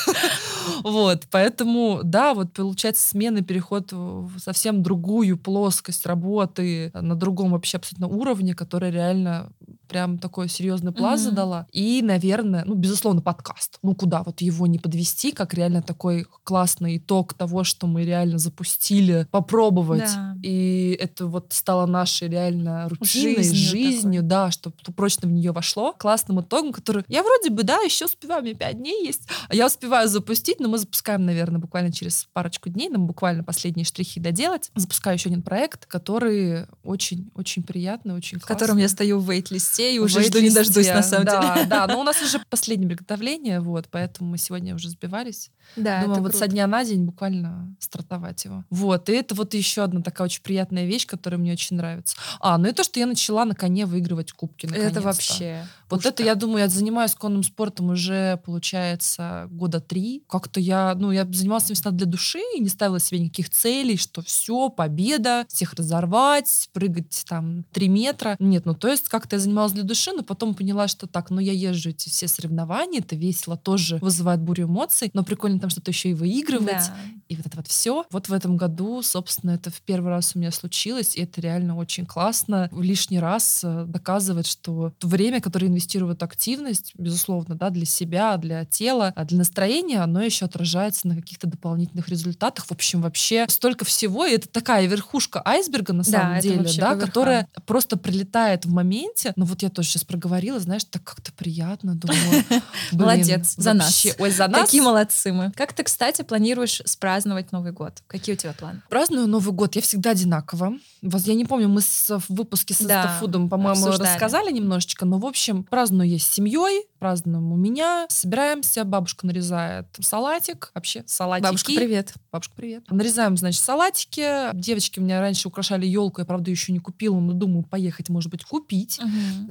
Вот, поэтому, да, вот получается смена, переход в совсем другую плоскость работы на другом вообще абсолютно уровне, которая реально прям такой серьезный пласт Мгм. задала. И, наверное, ну, безусловно, подкаст. Ну, куда вот его не подвести, как реально такой классный итог того, что мы реально запустили, попробовать. Да. И это вот стало нашей реально рутиной, Жизнью жизнью, такой. да, что прочно в нее вошло. Классным итогом, который я вроде бы, да, еще успеваю, у меня пять дней есть. А я успеваю запустить, но мы запускаем, наверное, буквально через парочку дней, нам буквально последние штрихи доделать. Запускаю еще один проект, который очень-очень приятный, очень В котором я классный. стою в вейт-листе и В уже жду не дождусь, на самом да, деле. Да, но у нас уже последнее приготовление, вот, поэтому мы сегодня уже сбивались. Да, Думаю, это вот круто. со дня на день буквально стартовать его. Вот, и это вот еще одна такая очень приятная вещь, которая мне очень нравится. А, ну и то, что я начала на коне выигрывать кубки. Это наконец-то. вообще... Вот пушка. это, я думаю, я занимаюсь конным спортом уже, получается, года три. Как-то я, ну, я занималась всегда для души и не ставила себе никаких целей, что все, победа, всех разорвать, прыгать там три метра. Нет, ну, то есть как-то я занималась для души, но потом поняла, что так, ну, я езжу эти все соревнования, это весело, тоже вызывает бурю эмоций, но прикольно там что-то еще и выигрывать. Да. И вот это вот все. Вот в этом году, собственно, это в первый раз у меня случилось, и это реально очень классно. Лишний раз э, доказывает, что то время, которое инвестирую в эту активность, безусловно, да, для себя, для тела, а для настроения, оно еще отражается на каких-то дополнительных результатах. В общем, вообще столько всего, и это такая верхушка айсберга на Да, самом это деле, да, которая просто прилетает в моменте. Ну вот я тоже сейчас проговорила, знаешь, так как-то приятно, думаю. Молодец, за нас. Ой, за нас. Какие молодцы мы. Как ты, кстати, планируешь спраздновать Новый год? Какие у тебя планы? Праздную Новый год я всегда одинаково. Вот я не помню, мы в выпуске с Да, Инстафудом, по-моему, рассказали немножечко, но, в общем, праздную я с семьей, празднуем у меня. Собираемся, бабушка нарезает салатик. Вообще салатики. Бабушка, привет. Бабушка, привет. Нарезаем, значит, салатики. Девочки у меня раньше украшали елку, я, правда, еще не купила, но думаю, поехать, может быть, купить.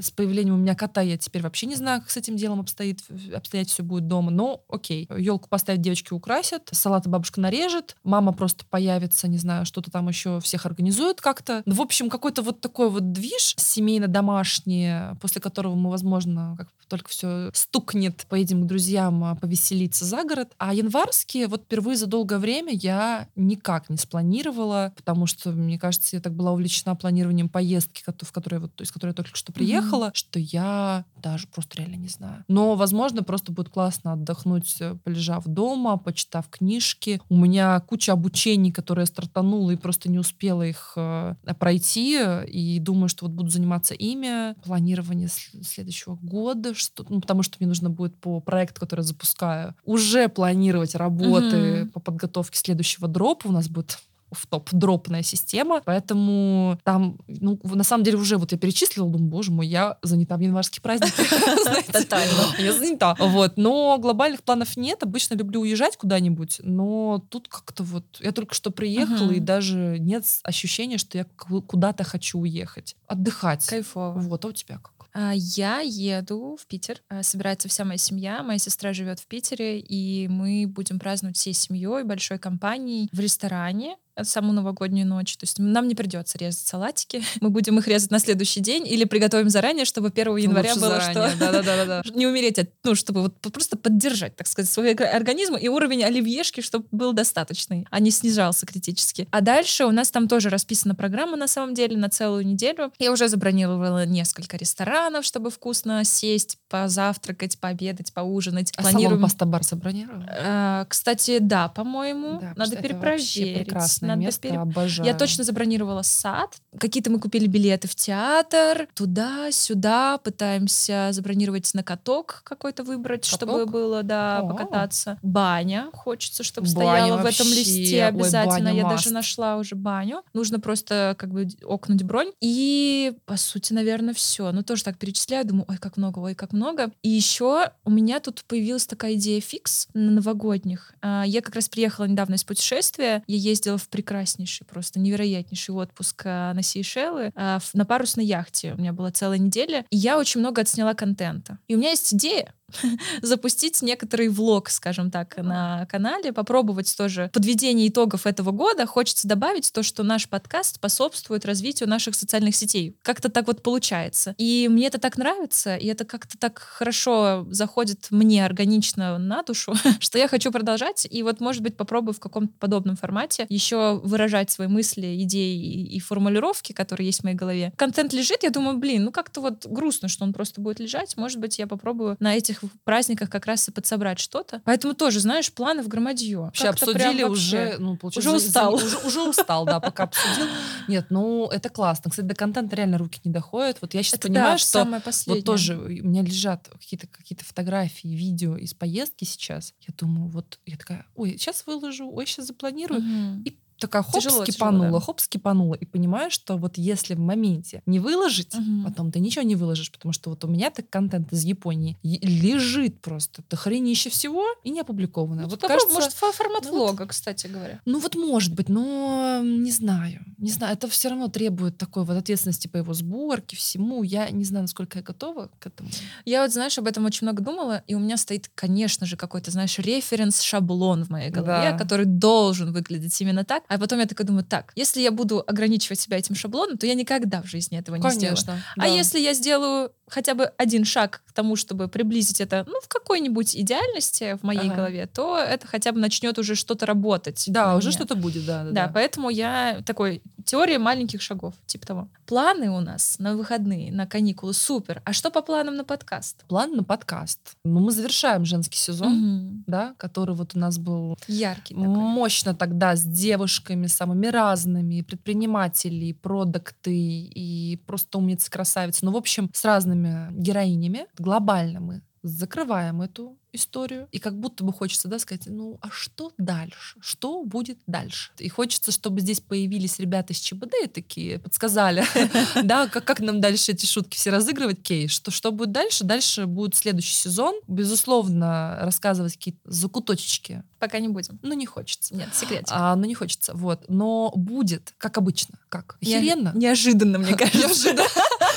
С появлением у меня кота я теперь вообще не знаю, как с этим делом обстоит, обстоять все будет дома. Но окей, елку поставить девочки украсят, салаты бабушка нарежет, мама просто появится, не знаю, что-то там еще всех организует как-то. В общем, какой-то вот такой вот движ семейно-домашний, после которого мы, возможно, как только все стукнет, поедем к друзьям а, повеселиться за город. А январские, вот впервые за долгое время я никак не спланировала, потому что, мне кажется, я так была увлечена планированием поездки, в которой вот, из которой я только что приехала, mm-hmm. что я даже просто реально не знаю. Но, возможно, просто будет классно отдохнуть, э, полежав дома, почитав книжки. У меня куча обучений, которые я стартанула и просто не успела их э, пройти. И думаю, что вот буду заниматься ими. Планирование следующего года, что, ну, потому что мне нужно будет по проекту, который я запускаю, уже планировать работы mm-hmm. по подготовке следующего дропа. У нас будет в топ-дропная система, поэтому там, ну, на самом деле уже вот я перечислила, думаю, боже мой, я занята в январские праздники. Я занята. Вот, но глобальных планов нет, обычно люблю уезжать куда-нибудь, но тут как-то вот, я только что приехала, и даже нет ощущения, что я куда-то хочу уехать. Отдыхать. Кайфово. Вот, а у тебя как? А, я еду в Питер. А, собирается вся моя семья. Моя сестра живет в Питере, и мы будем праздновать всей семьей, большой компанией в ресторане саму новогоднюю ночь. То есть нам не придется резать салатики. Мы будем их резать на следующий день или приготовим заранее, чтобы 1 января было что... Да-да-да. Не умереть, от, ну, чтобы вот просто поддержать, так сказать, свой организм и уровень оливьешки, чтобы был достаточный, а не снижался критически. А дальше у нас там тоже расписана программа, на самом деле, на целую неделю. Я уже забронировала несколько ресторанов, чтобы вкусно сесть, позавтракать, пообедать, поужинать. А Планируем... салон Пастабар забронировал? А, кстати, да, по-моему. Да, Надо перепроверить прекрасное Надо место, пере... обожаю. Я точно забронировала сад. Какие-то мы купили билеты в театр. Туда-сюда пытаемся забронировать на каток какой-то выбрать, каток? чтобы было, да, О. покататься. Баня. Хочется, чтобы Баня стояла вообще. в этом листе обязательно. Ой, Я маст. даже нашла уже баню. Нужно просто как бы окнуть бронь. И, по сути, наверное, все. Ну, тоже так перечисляю. Думаю, ой, как много, ой, как много. И еще у меня тут появилась такая идея фикс на новогодних. А, я как раз приехала недавно из путешествия. Я ездила в прекраснейший, просто невероятнейший отпуск а, на Сейшелы а, на парусной яхте. У меня была целая неделя, и я очень много отсняла контента. И у меня есть идея, запустить некоторый влог, скажем так, на канале, попробовать тоже подведение итогов этого года. Хочется добавить то, что наш подкаст способствует развитию наших социальных сетей. Как-то так вот получается. И мне это так нравится, и это как-то так хорошо заходит мне органично на душу, что я хочу продолжать. И вот, может быть, попробую в каком-то подобном формате еще выражать свои мысли, идеи и формулировки, которые есть в моей голове. Контент лежит, я думаю, блин, ну как-то вот грустно, что он просто будет лежать. Может быть, я попробую на этих праздниках как раз и подсобрать что-то. Поэтому тоже, знаешь, планы в громадье. Вообще обсудили уже, ну, получается, уже устал. Уже, уже устал, да, пока обсудил. Нет, ну, это классно. Кстати, до контента реально руки не доходят. Вот я сейчас это понимаю, да, что вот тоже у меня лежат какие-то какие фотографии, видео из поездки сейчас. Я думаю, вот я такая, ой, сейчас выложу, ой, сейчас запланирую. Угу. И такая хоп, тяжело, скипанула, тяжело, да. хоп, скипанула. И понимаешь, что вот если в моменте не выложить, угу. потом ты ничего не выложишь, потому что вот у меня так контент из Японии лежит просто до хренище всего и не опубликованное. Ну, вот кажется, может, формат ну, влога, кстати говоря. Ну вот может быть, но не знаю. Не знаю, это все равно требует такой вот ответственности по его сборке, всему. Я не знаю, насколько я готова к этому. Я вот, знаешь, об этом очень много думала, и у меня стоит, конечно же, какой-то, знаешь, референс-шаблон в моей голове, да. который должен выглядеть именно так. А потом я такая думаю, так, если я буду ограничивать себя этим шаблоном, то я никогда в жизни этого не Конечно, сделаю. Да. А если я сделаю хотя бы один шаг к тому, чтобы приблизить это, ну, в какой-нибудь идеальности в моей ага. голове, то это хотя бы начнет уже что-то работать. Да, уже что-то будет, да, да. Да, да, поэтому я такой теория маленьких шагов, типа того. Планы у нас на выходные, на каникулы, супер. А что по планам на подкаст? План на подкаст. Ну, мы завершаем женский сезон, угу. да, который вот у нас был яркий, такой. мощно тогда с девушками самыми разными, предприниматели, продукты и просто умницы, красавицы. Ну, в общем, с разными героинями. Глобально мы закрываем эту историю. И как будто бы хочется, да, сказать, ну, а что дальше? Что будет дальше? И хочется, чтобы здесь появились ребята из ЧБД и такие подсказали, да, как, как нам дальше эти шутки все разыгрывать, Кей, что, что будет дальше? Дальше будет следующий сезон. Безусловно, рассказывать какие-то закуточки. Пока не будем. Ну, не хочется. Нет, секрет. А, ну, не хочется, вот. Но будет, как обычно. Как? Охеренно. Неожиданно, мне кажется. Неожиданно.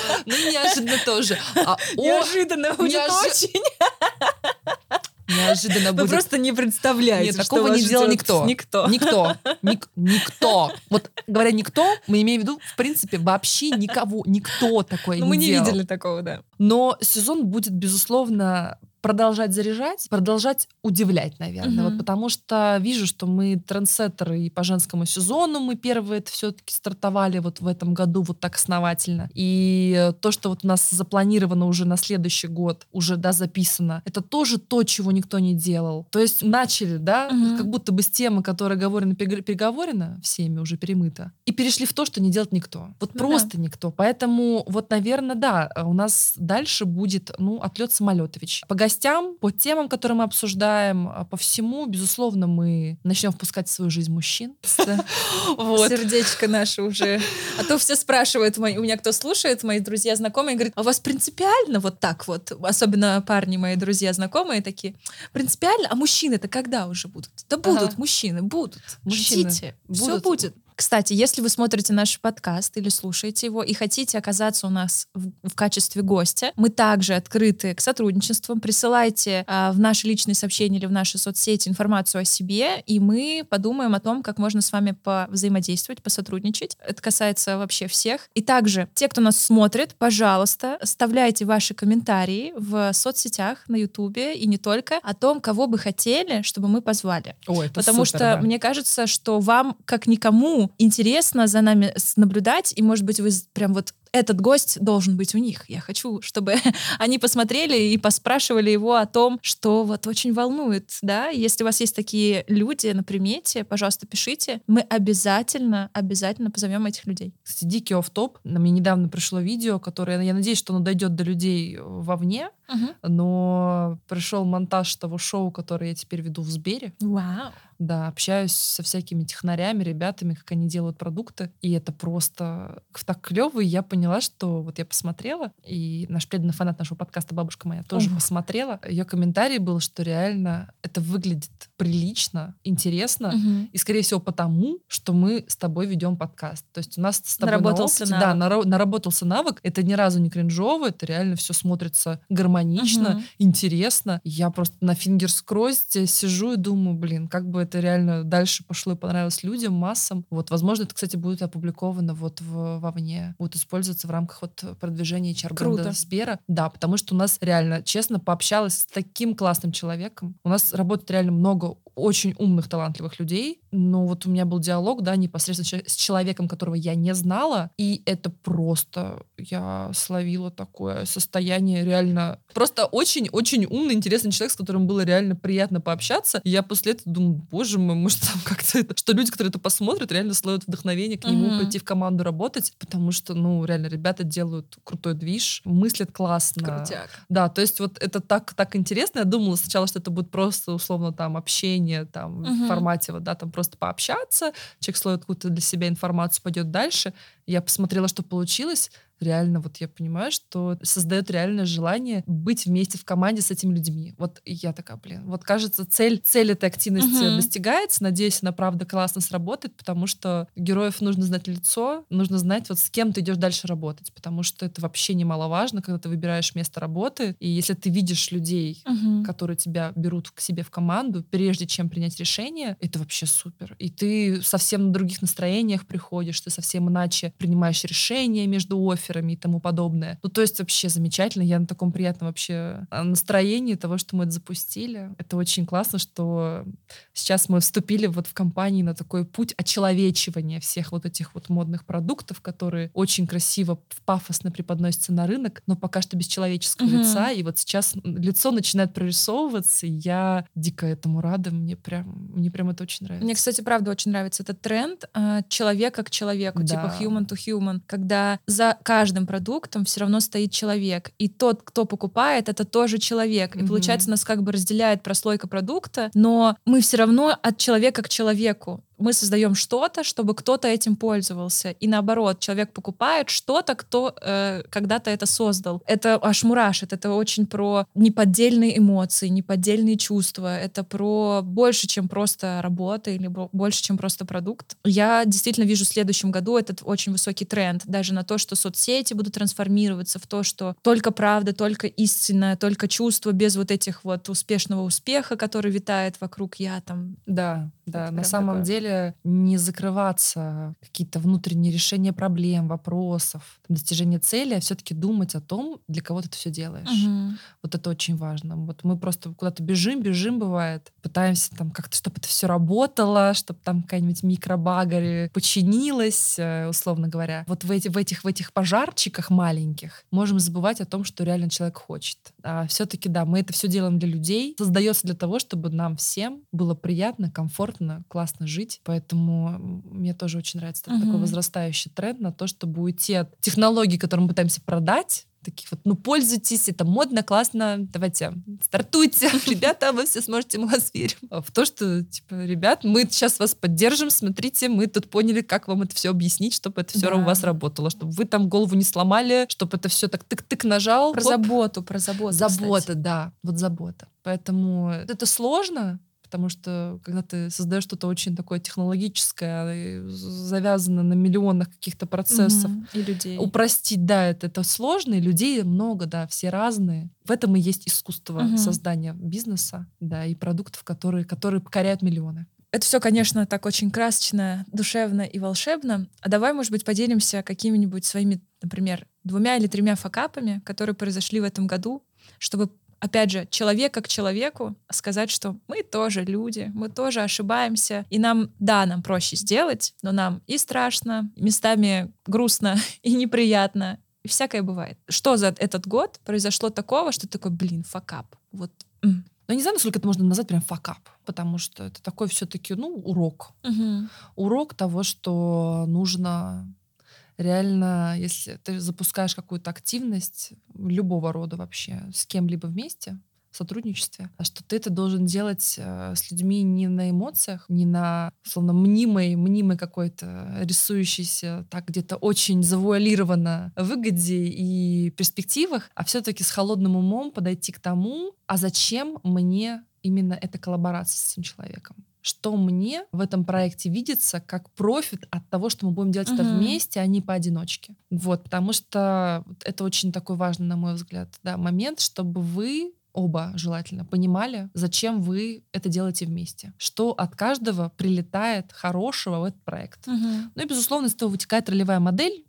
Ну, неожиданно тоже. А, о, Неожиданно будет неожи- очень. неожиданно Вы будет. просто не представляете, Нет, такого не делал никто. Никто. Никто. Ник- никто. Вот говоря никто, мы имеем в виду, в принципе, вообще никого, никто такое Ну, мы не делал. видели такого, да. Но сезон будет, безусловно, продолжать заряжать, продолжать удивлять, наверное. Мгм. Вот потому что вижу, что мы трендсеттеры и по женскому сезону мы первые это все-таки стартовали вот в этом году вот так основательно. И то, что вот у нас запланировано уже на следующий год, уже, да, записано, это тоже то, чего никто не делал. То есть начали, да, Мгм. как будто бы с темы, которая говорена, перег- переговорена всеми, уже перемыта, и перешли в то, что не делает никто. Вот Ну да. просто никто. Поэтому вот, наверное, да, у нас дальше будет, ну, отлет Самолетович. По гостям, по темам, которые мы обсуждаем, а, по всему, безусловно, мы начнем впускать в свою жизнь мужчин. Сердечко наше уже. А то все спрашивают, у меня кто слушает, мои друзья, знакомые, говорят, а у вас принципиально вот так вот, особенно парни, мои друзья, знакомые такие, принципиально, а мужчины-то когда уже будут? Да будут мужчины, будут. Мужчины Ждите, все будут. будет. Кстати, если вы смотрите наш подкаст или слушаете его и хотите оказаться у нас в, в качестве гостя, мы также открыты к сотрудничествам. Присылайте а, в наши личные сообщения или в наши соцсети информацию о себе, и мы подумаем о том, как можно с вами взаимодействовать, посотрудничать. Это касается вообще всех. И также те, кто нас смотрит, пожалуйста, оставляйте ваши комментарии в соцсетях, на Ютубе и не только о том, кого бы хотели, чтобы мы позвали. Ой, это Потому супер, что да. мне кажется, что вам, как никому, интересно за нами наблюдать, и, может быть, вы прям вот этот гость должен быть у них. Я хочу, чтобы они посмотрели и поспрашивали его о том, что вот очень волнует, да. Если у вас есть такие люди на примете, пожалуйста, пишите. Мы обязательно, обязательно позовем этих людей. Кстати, дикий офф-топ. На мне недавно пришло видео, которое, я надеюсь, что оно дойдет до людей э, вовне, но пришел монтаж того шоу, которое я теперь веду в Сбере. Вау. Да, общаюсь со всякими технарями, ребятами, как они делают продукты. И это просто так клево. И я поняла, что вот я посмотрела, и наш преданный фанат нашего подкаста «Бабушка моя» тоже Ого. посмотрела. Ее комментарий был, что реально это выглядит прилично, интересно. Мгм. И, скорее всего, потому, что мы с тобой ведем подкаст. То есть у нас с тобой Наработался на опыте, да, навык. наро- наработался навык. Это ни разу не кринжово, это реально все смотрится гармонично, Мгм. интересно. Я просто на fingers crossed е сижу и думаю, блин, как бы это реально дальше пошло и понравилось людям, массам. Вот, возможно, это, кстати, будет опубликовано вот в, вовне, будет использоваться в рамках вот продвижения HR-бренда. Сбера. Да, потому что у нас реально, честно, пообщалась с таким классным человеком. У нас работает реально много очень умных, талантливых людей, но вот у меня был диалог, да, непосредственно с человеком, которого я не знала, и это просто, я словила такое состояние реально, просто очень-очень умный, интересный человек, с которым было реально приятно пообщаться. И я после этого думаю, боже мой, может там как-то это, что люди, которые это посмотрят, реально словят вдохновение к нему Мгм. пойти в команду работать, потому что, ну, реально, ребята делают крутой движ, мыслят классно. Крутяк. Да, то есть вот это так, так интересно. Я думала сначала, что это будет просто условно там общение там в Мгм. формате вот, да, там просто пообщаться, человек словит какую-то для себя информацию, пойдет дальше. Я посмотрела, что получилось. Реально, вот я понимаю, что создает реальное желание быть вместе в команде с этими людьми. Вот я такая, блин, вот кажется, цель, цель этой активности Мгм. достигается. Надеюсь, она правда классно сработает, потому что героев нужно знать лицо, нужно знать, вот с кем ты идешь дальше работать, потому что это вообще немаловажно, когда ты выбираешь место работы. И если ты видишь людей, Мгм. которые тебя берут к себе в команду, прежде чем принять решение, это вообще супер. И ты совсем на других настроениях приходишь, ты совсем иначе принимаешь решения между офферами и тому подобное. Ну, то есть вообще замечательно. Я на таком приятном вообще а, настроении того, что мы это запустили. Это очень классно, что сейчас мы вступили вот в компании на такой путь очеловечивания всех вот этих вот модных продуктов, которые очень красиво, пафосно преподносятся на рынок, но пока что без человеческого Мгм. лица. И вот сейчас лицо начинает прорисовываться, и я дико этому рада. Мне прям, мне прям это очень нравится. Мне, кстати, правда очень нравится этот тренд а, человека к человеку, Да. типа human to human, когда за каждым продуктом все равно стоит человек. И тот, кто покупает, это тоже человек. И Мгм. получается, нас как бы разделяет прослойка продукта, но мы все равно от человека к человеку. Мы создаем что-то, чтобы кто-то этим пользовался. И наоборот, человек покупает что-то, кто э, когда-то это создал. Это аж мурашит. Это очень про неподдельные эмоции, неподдельные чувства. Это про больше, чем просто работа или бо- больше, чем просто продукт. Я действительно вижу в следующем году этот очень высокий тренд даже на то, что соцсети будут трансформироваться в то, что только правда, только истинное, только чувство без вот этих вот успешного успеха, который витает вокруг я там. Да, да. На самом такое. деле не закрываться какие-то внутренние решения проблем, вопросов, достижения цели, а все-таки думать о том, для кого ты это все делаешь. Вот это очень важно. Вот мы просто куда-то бежим, бежим, бывает, пытаемся там как-то, чтобы это все работало, чтобы там какая-нибудь микробагари починилась, э, условно говоря. Вот в, эти, в, этих, в этих пожарчиках маленьких можем забывать о том, что реально человек хочет. А все-таки, да, мы это все делаем для людей. Создается для того, чтобы нам всем было приятно, комфортно, классно жить. Поэтому м, мне тоже очень нравится этот такой возрастающий тренд на то, чтобы уйти от технологий, которые мы пытаемся продать, такие вот, ну, пользуйтесь, это модно, классно, давайте, стартуйте, ребята, вы все сможете, мы вас верим. А В то, что, типа, ребят, мы сейчас вас поддержим, смотрите, мы тут поняли, как вам это все объяснить, чтобы это все Да. у вас работало, чтобы вы там голову не сломали, чтобы это все так тык-тык нажал. Про хоп. заботу, про заботу. Забота, кстати. да, вот забота. Поэтому это сложно, потому что когда ты создаешь что-то очень такое технологическое, и завязано на миллионах каких-то процессов, Мгм. И людей. упростить, да, это, это сложно, и людей много, да, все разные. В этом и есть искусство Мгм. создания бизнеса, да, и продуктов, которые, которые покоряют миллионы. Это все, конечно, так очень красочно, душевно и волшебно. А давай, может быть, поделимся какими-нибудь своими, например, двумя или тремя факапами, которые произошли в этом году, чтобы опять же, человека к человеку сказать, что мы тоже люди, мы тоже ошибаемся, и нам, да, нам проще сделать, но нам и страшно, местами грустно и неприятно, и всякое бывает. Что за этот год произошло такого, что такой, блин, факап? Вот. м. Но я не знаю, насколько это можно назвать прям факап, потому что это такой все-таки, ну, урок. Мгм. урок того, что нужно реально, если ты запускаешь какую-то активность любого рода вообще с кем-либо вместе, в сотрудничестве, что ты это должен делать э, с людьми не на эмоциях, не на, условно, мнимой, мнимой какой-то рисующейся так где-то очень завуалированно выгоде и перспективах, а все-таки с холодным умом подойти к тому, а зачем мне именно эта коллаборация с этим человеком что мне в этом проекте видится как профит от того, что мы будем делать это Мгм. вместе, а не поодиночке. Вот, потому что это очень такой важный, на мой взгляд, да, момент, чтобы вы оба желательно понимали, зачем вы это делаете вместе, что от каждого прилетает хорошего в этот проект. Мгм. Ну и, безусловно, из этого вытекает ролевая модель,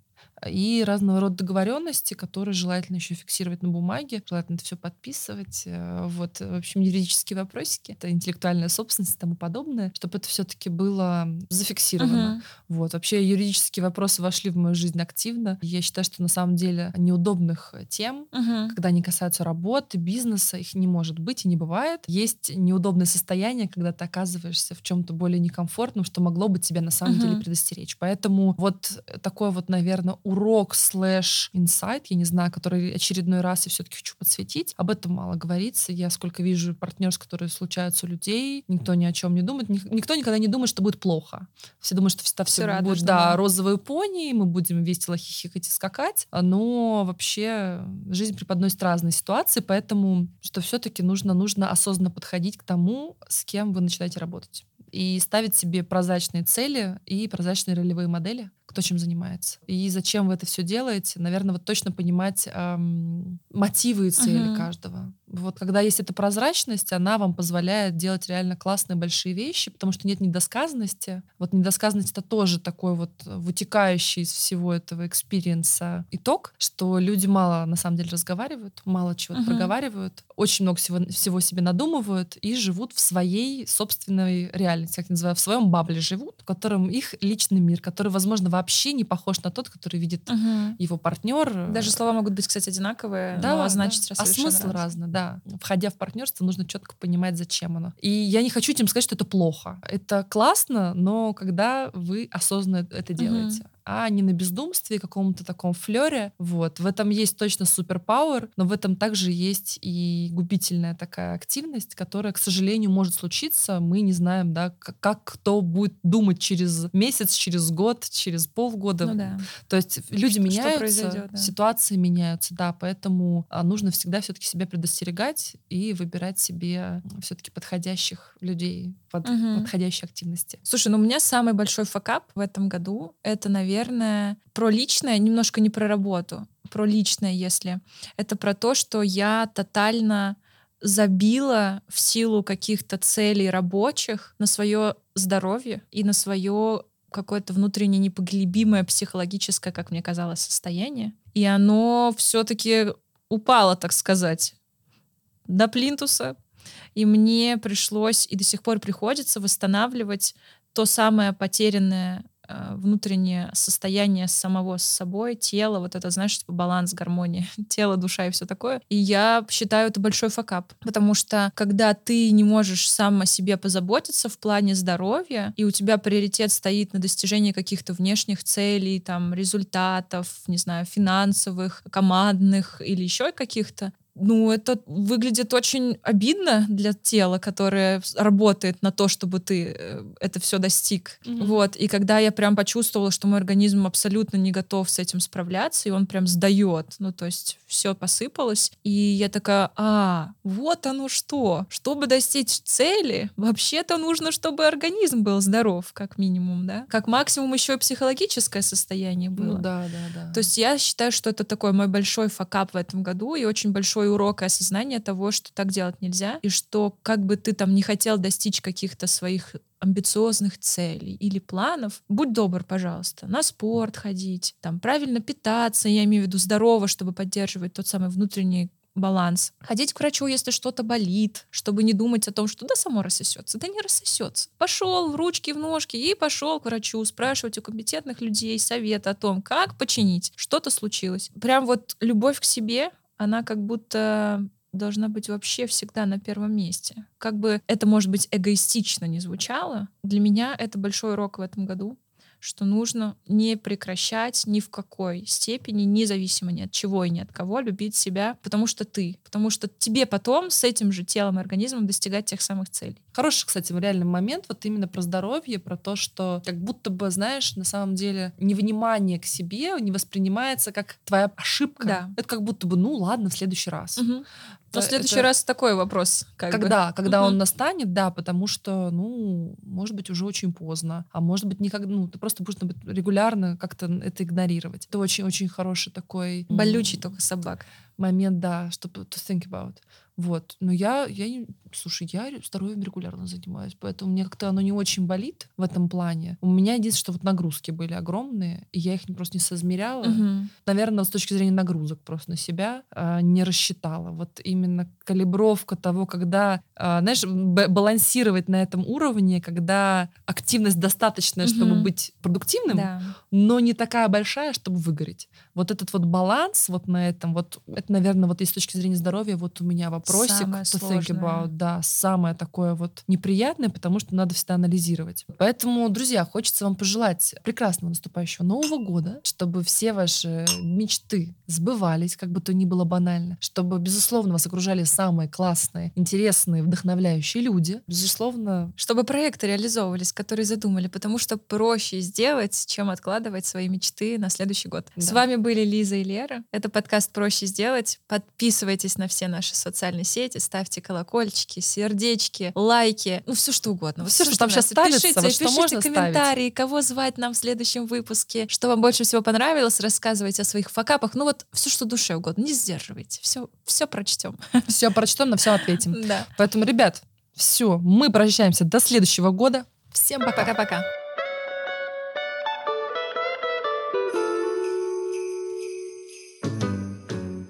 и разного рода договоренности, которые желательно еще фиксировать на бумаге, желательно это все подписывать. э, Вот, в общем, юридические вопросики, это интеллектуальная собственность и тому подобное, чтобы это все-таки было зафиксировано. Мгм. Вот. Вообще юридические вопросы вошли в мою жизнь активно. Я считаю, что на самом деле неудобных тем, Мгм. когда они касаются работы, бизнеса, их не может быть и не бывает. Есть неудобное состояние, когда ты оказываешься в чем-то более некомфортном, что могло бы тебя на самом деле Мгм. предостеречь. Поэтому вот такой вот, наверное, урок слэш инсайт, я не знаю, который очередной раз я все-таки хочу подсветить. Об этом мало говорится. Я сколько вижу партнерств, которые случаются у людей, никто ни о чем не думает. Ник- Никто никогда не думает, что будет плохо. Все думают, что всегда все Всё будет, радужно, да, да. розовые пони, мы будем весело хихикать и скакать. Но вообще жизнь преподносит разные ситуации, поэтому что все-таки нужно, нужно осознанно подходить к тому, с кем вы начинаете работать. И ставить себе прозрачные цели и прозрачные ролевые модели, кто чем занимается. И зачем вы это все делаете, наверное, вот точно понимать эм, мотивы и цели Мгм. каждого. Вот когда есть эта прозрачность, она вам позволяет делать реально классные большие вещи, потому что нет недосказанности. Вот недосказанность это тоже такой вот вытекающий из всего этого experience а итог, что люди мало на самом деле разговаривают, мало чего-то Мгм. проговаривают, очень много всего, всего себе надумывают и живут в своей собственной реальности, как я называю, в своем бабле живут, в котором их личный мир, который, возможно, вообще не похож на тот, который видит Мгм. его партнер. Даже слова могут быть, кстати, одинаковые, но да, значит а смысл разный, да. Входя в партнерство, нужно четко понимать, зачем оно. И я не хочу этим сказать, что это плохо. Это классно, но когда вы осознанно это делаете. А не на бездумстве, каком-то таком флере. Вот. В этом есть точно суперпауэр, но в этом также есть и губительная такая активность, которая, к сожалению, может случиться. Мы не знаем, да, как, как кто будет думать через месяц, через год, через полгода. Ну да. То есть люди Что- что меняются, произойдет, да. ситуации меняются, да, поэтому а, нужно всегда все-таки себя предостерегать и выбирать себе все-таки подходящих людей под Мгм. подходящие активности. Слушай, ну у меня самый большой факап в этом году — это, наверное, про личное, немножко не про работу, про личное, если. Это про то, что я тотально забила в силу каких-то целей рабочих на свое здоровье и на свое какое-то внутренне непоглебимое психологическое, как мне казалось, состояние. И оно все-таки упало, так сказать, до плинтуса. И мне пришлось и до сих пор приходится восстанавливать то самое потерянное внутреннее состояние самого с собой, тело, вот это, знаешь, типа баланс, гармония, тело, душа и все такое. И я считаю это большой факап, потому что когда ты не можешь сам о себе позаботиться в плане здоровья, и у тебя приоритет стоит на достижении каких-то внешних целей, там, результатов, не знаю, финансовых, командных или еще каких-то, ну, это выглядит очень обидно для тела, которое работает на то, чтобы ты э, это все достиг. Мгм. Вот. И когда я прям почувствовала, что мой организм абсолютно не готов с этим справляться, и он прям сдает, ну, то есть все посыпалось, и я такая, а, вот оно что. Чтобы достичь цели, вообще-то нужно, чтобы организм был здоров, как минимум, да? Как максимум еще и психологическое состояние было. Ну да, да, да. То есть я считаю, что это такой мой большой факап в этом году и очень большой урок и осознание того, что так делать нельзя, и что как бы ты там не хотел достичь каких-то своих амбициозных целей или планов, будь добр, пожалуйста, на спорт ходить, там правильно питаться, я имею в виду здорово, чтобы поддерживать тот самый внутренний баланс. Ходить к врачу, если что-то болит, чтобы не думать о том, что да само рассосется. Да не рассосется. Пошел в ручки, в ножки и пошел к врачу спрашивать у компетентных людей совет о том, как починить. Что-то случилось. Прям вот любовь к себе, она как будто должна быть вообще всегда на первом месте. Как бы это, может быть, эгоистично не звучало, для меня это большой урок в этом году, что нужно не прекращать ни в какой степени, независимо ни от чего и ни от кого, любить себя, потому что ты, потому что тебе потом с этим же телом и организмом достигать тех самых целей. Хороший, кстати, реальный момент, вот именно про здоровье, про то, что как будто бы, знаешь, на самом деле невнимание к себе не воспринимается как твоя ошибка. Да. Это как будто бы, ну ладно, в следующий раз. Но в Это- следующий это- раз такой вопрос. как бы. когда, когда Мгм. он настанет, да, потому что, ну, может быть, уже очень поздно, а может быть, никогда, ну, ты просто будешь регулярно как-то это игнорировать. Это очень-очень хороший такой Болючий только собак. Момент, да, чтобы to think about. Вот. Но я, я, не- слушай, я здоровьем регулярно занимаюсь, поэтому мне как-то оно не очень болит в этом плане. У меня единственное, что вот нагрузки были огромные, и я их просто не соизмеряла. Мгм. Наверное, с точки зрения нагрузок просто на себя а, не рассчитала. Вот именно калибровка того, когда, а, знаешь, б- балансировать на этом уровне, когда активность достаточная, чтобы Мгм. быть продуктивным, Да. но не такая большая, чтобы выгореть. Вот этот вот баланс вот на этом, вот это, наверное, вот и с точки зрения здоровья, вот у меня вопросик Самое to think about, да, самое такое вот неприятное, потому что надо всегда анализировать. Поэтому, друзья, хочется вам пожелать прекрасного наступающего Нового года, чтобы все ваши мечты сбывались, как бы то ни было банально, чтобы, безусловно, вас окружали самые классные, интересные, вдохновляющие люди. Безусловно, Чтобы проекты реализовывались, которые задумали, потому что проще сделать, чем откладывать свои мечты на следующий год. С Да. вами были Лиза и Лера. Это подкаст «Проще сделать». Подписывайтесь на все наши социальные сети, ставьте колокольчики, сердечки, лайки, ну все что угодно. Вот Всё, что всё, там нравится. ставится, Пишите, вот что пишите можно ставить. комментарии, кого звать нам в следующем выпуске, что вам больше всего понравилось, рассказывайте о своих факапах. Ну вот все, что душе угодно, не сдерживайте. Все, все прочтем. все прочтем, на все ответим. Да. Поэтому, ребят, все, мы прощаемся до следующего года. Всем пока. Пока-пока.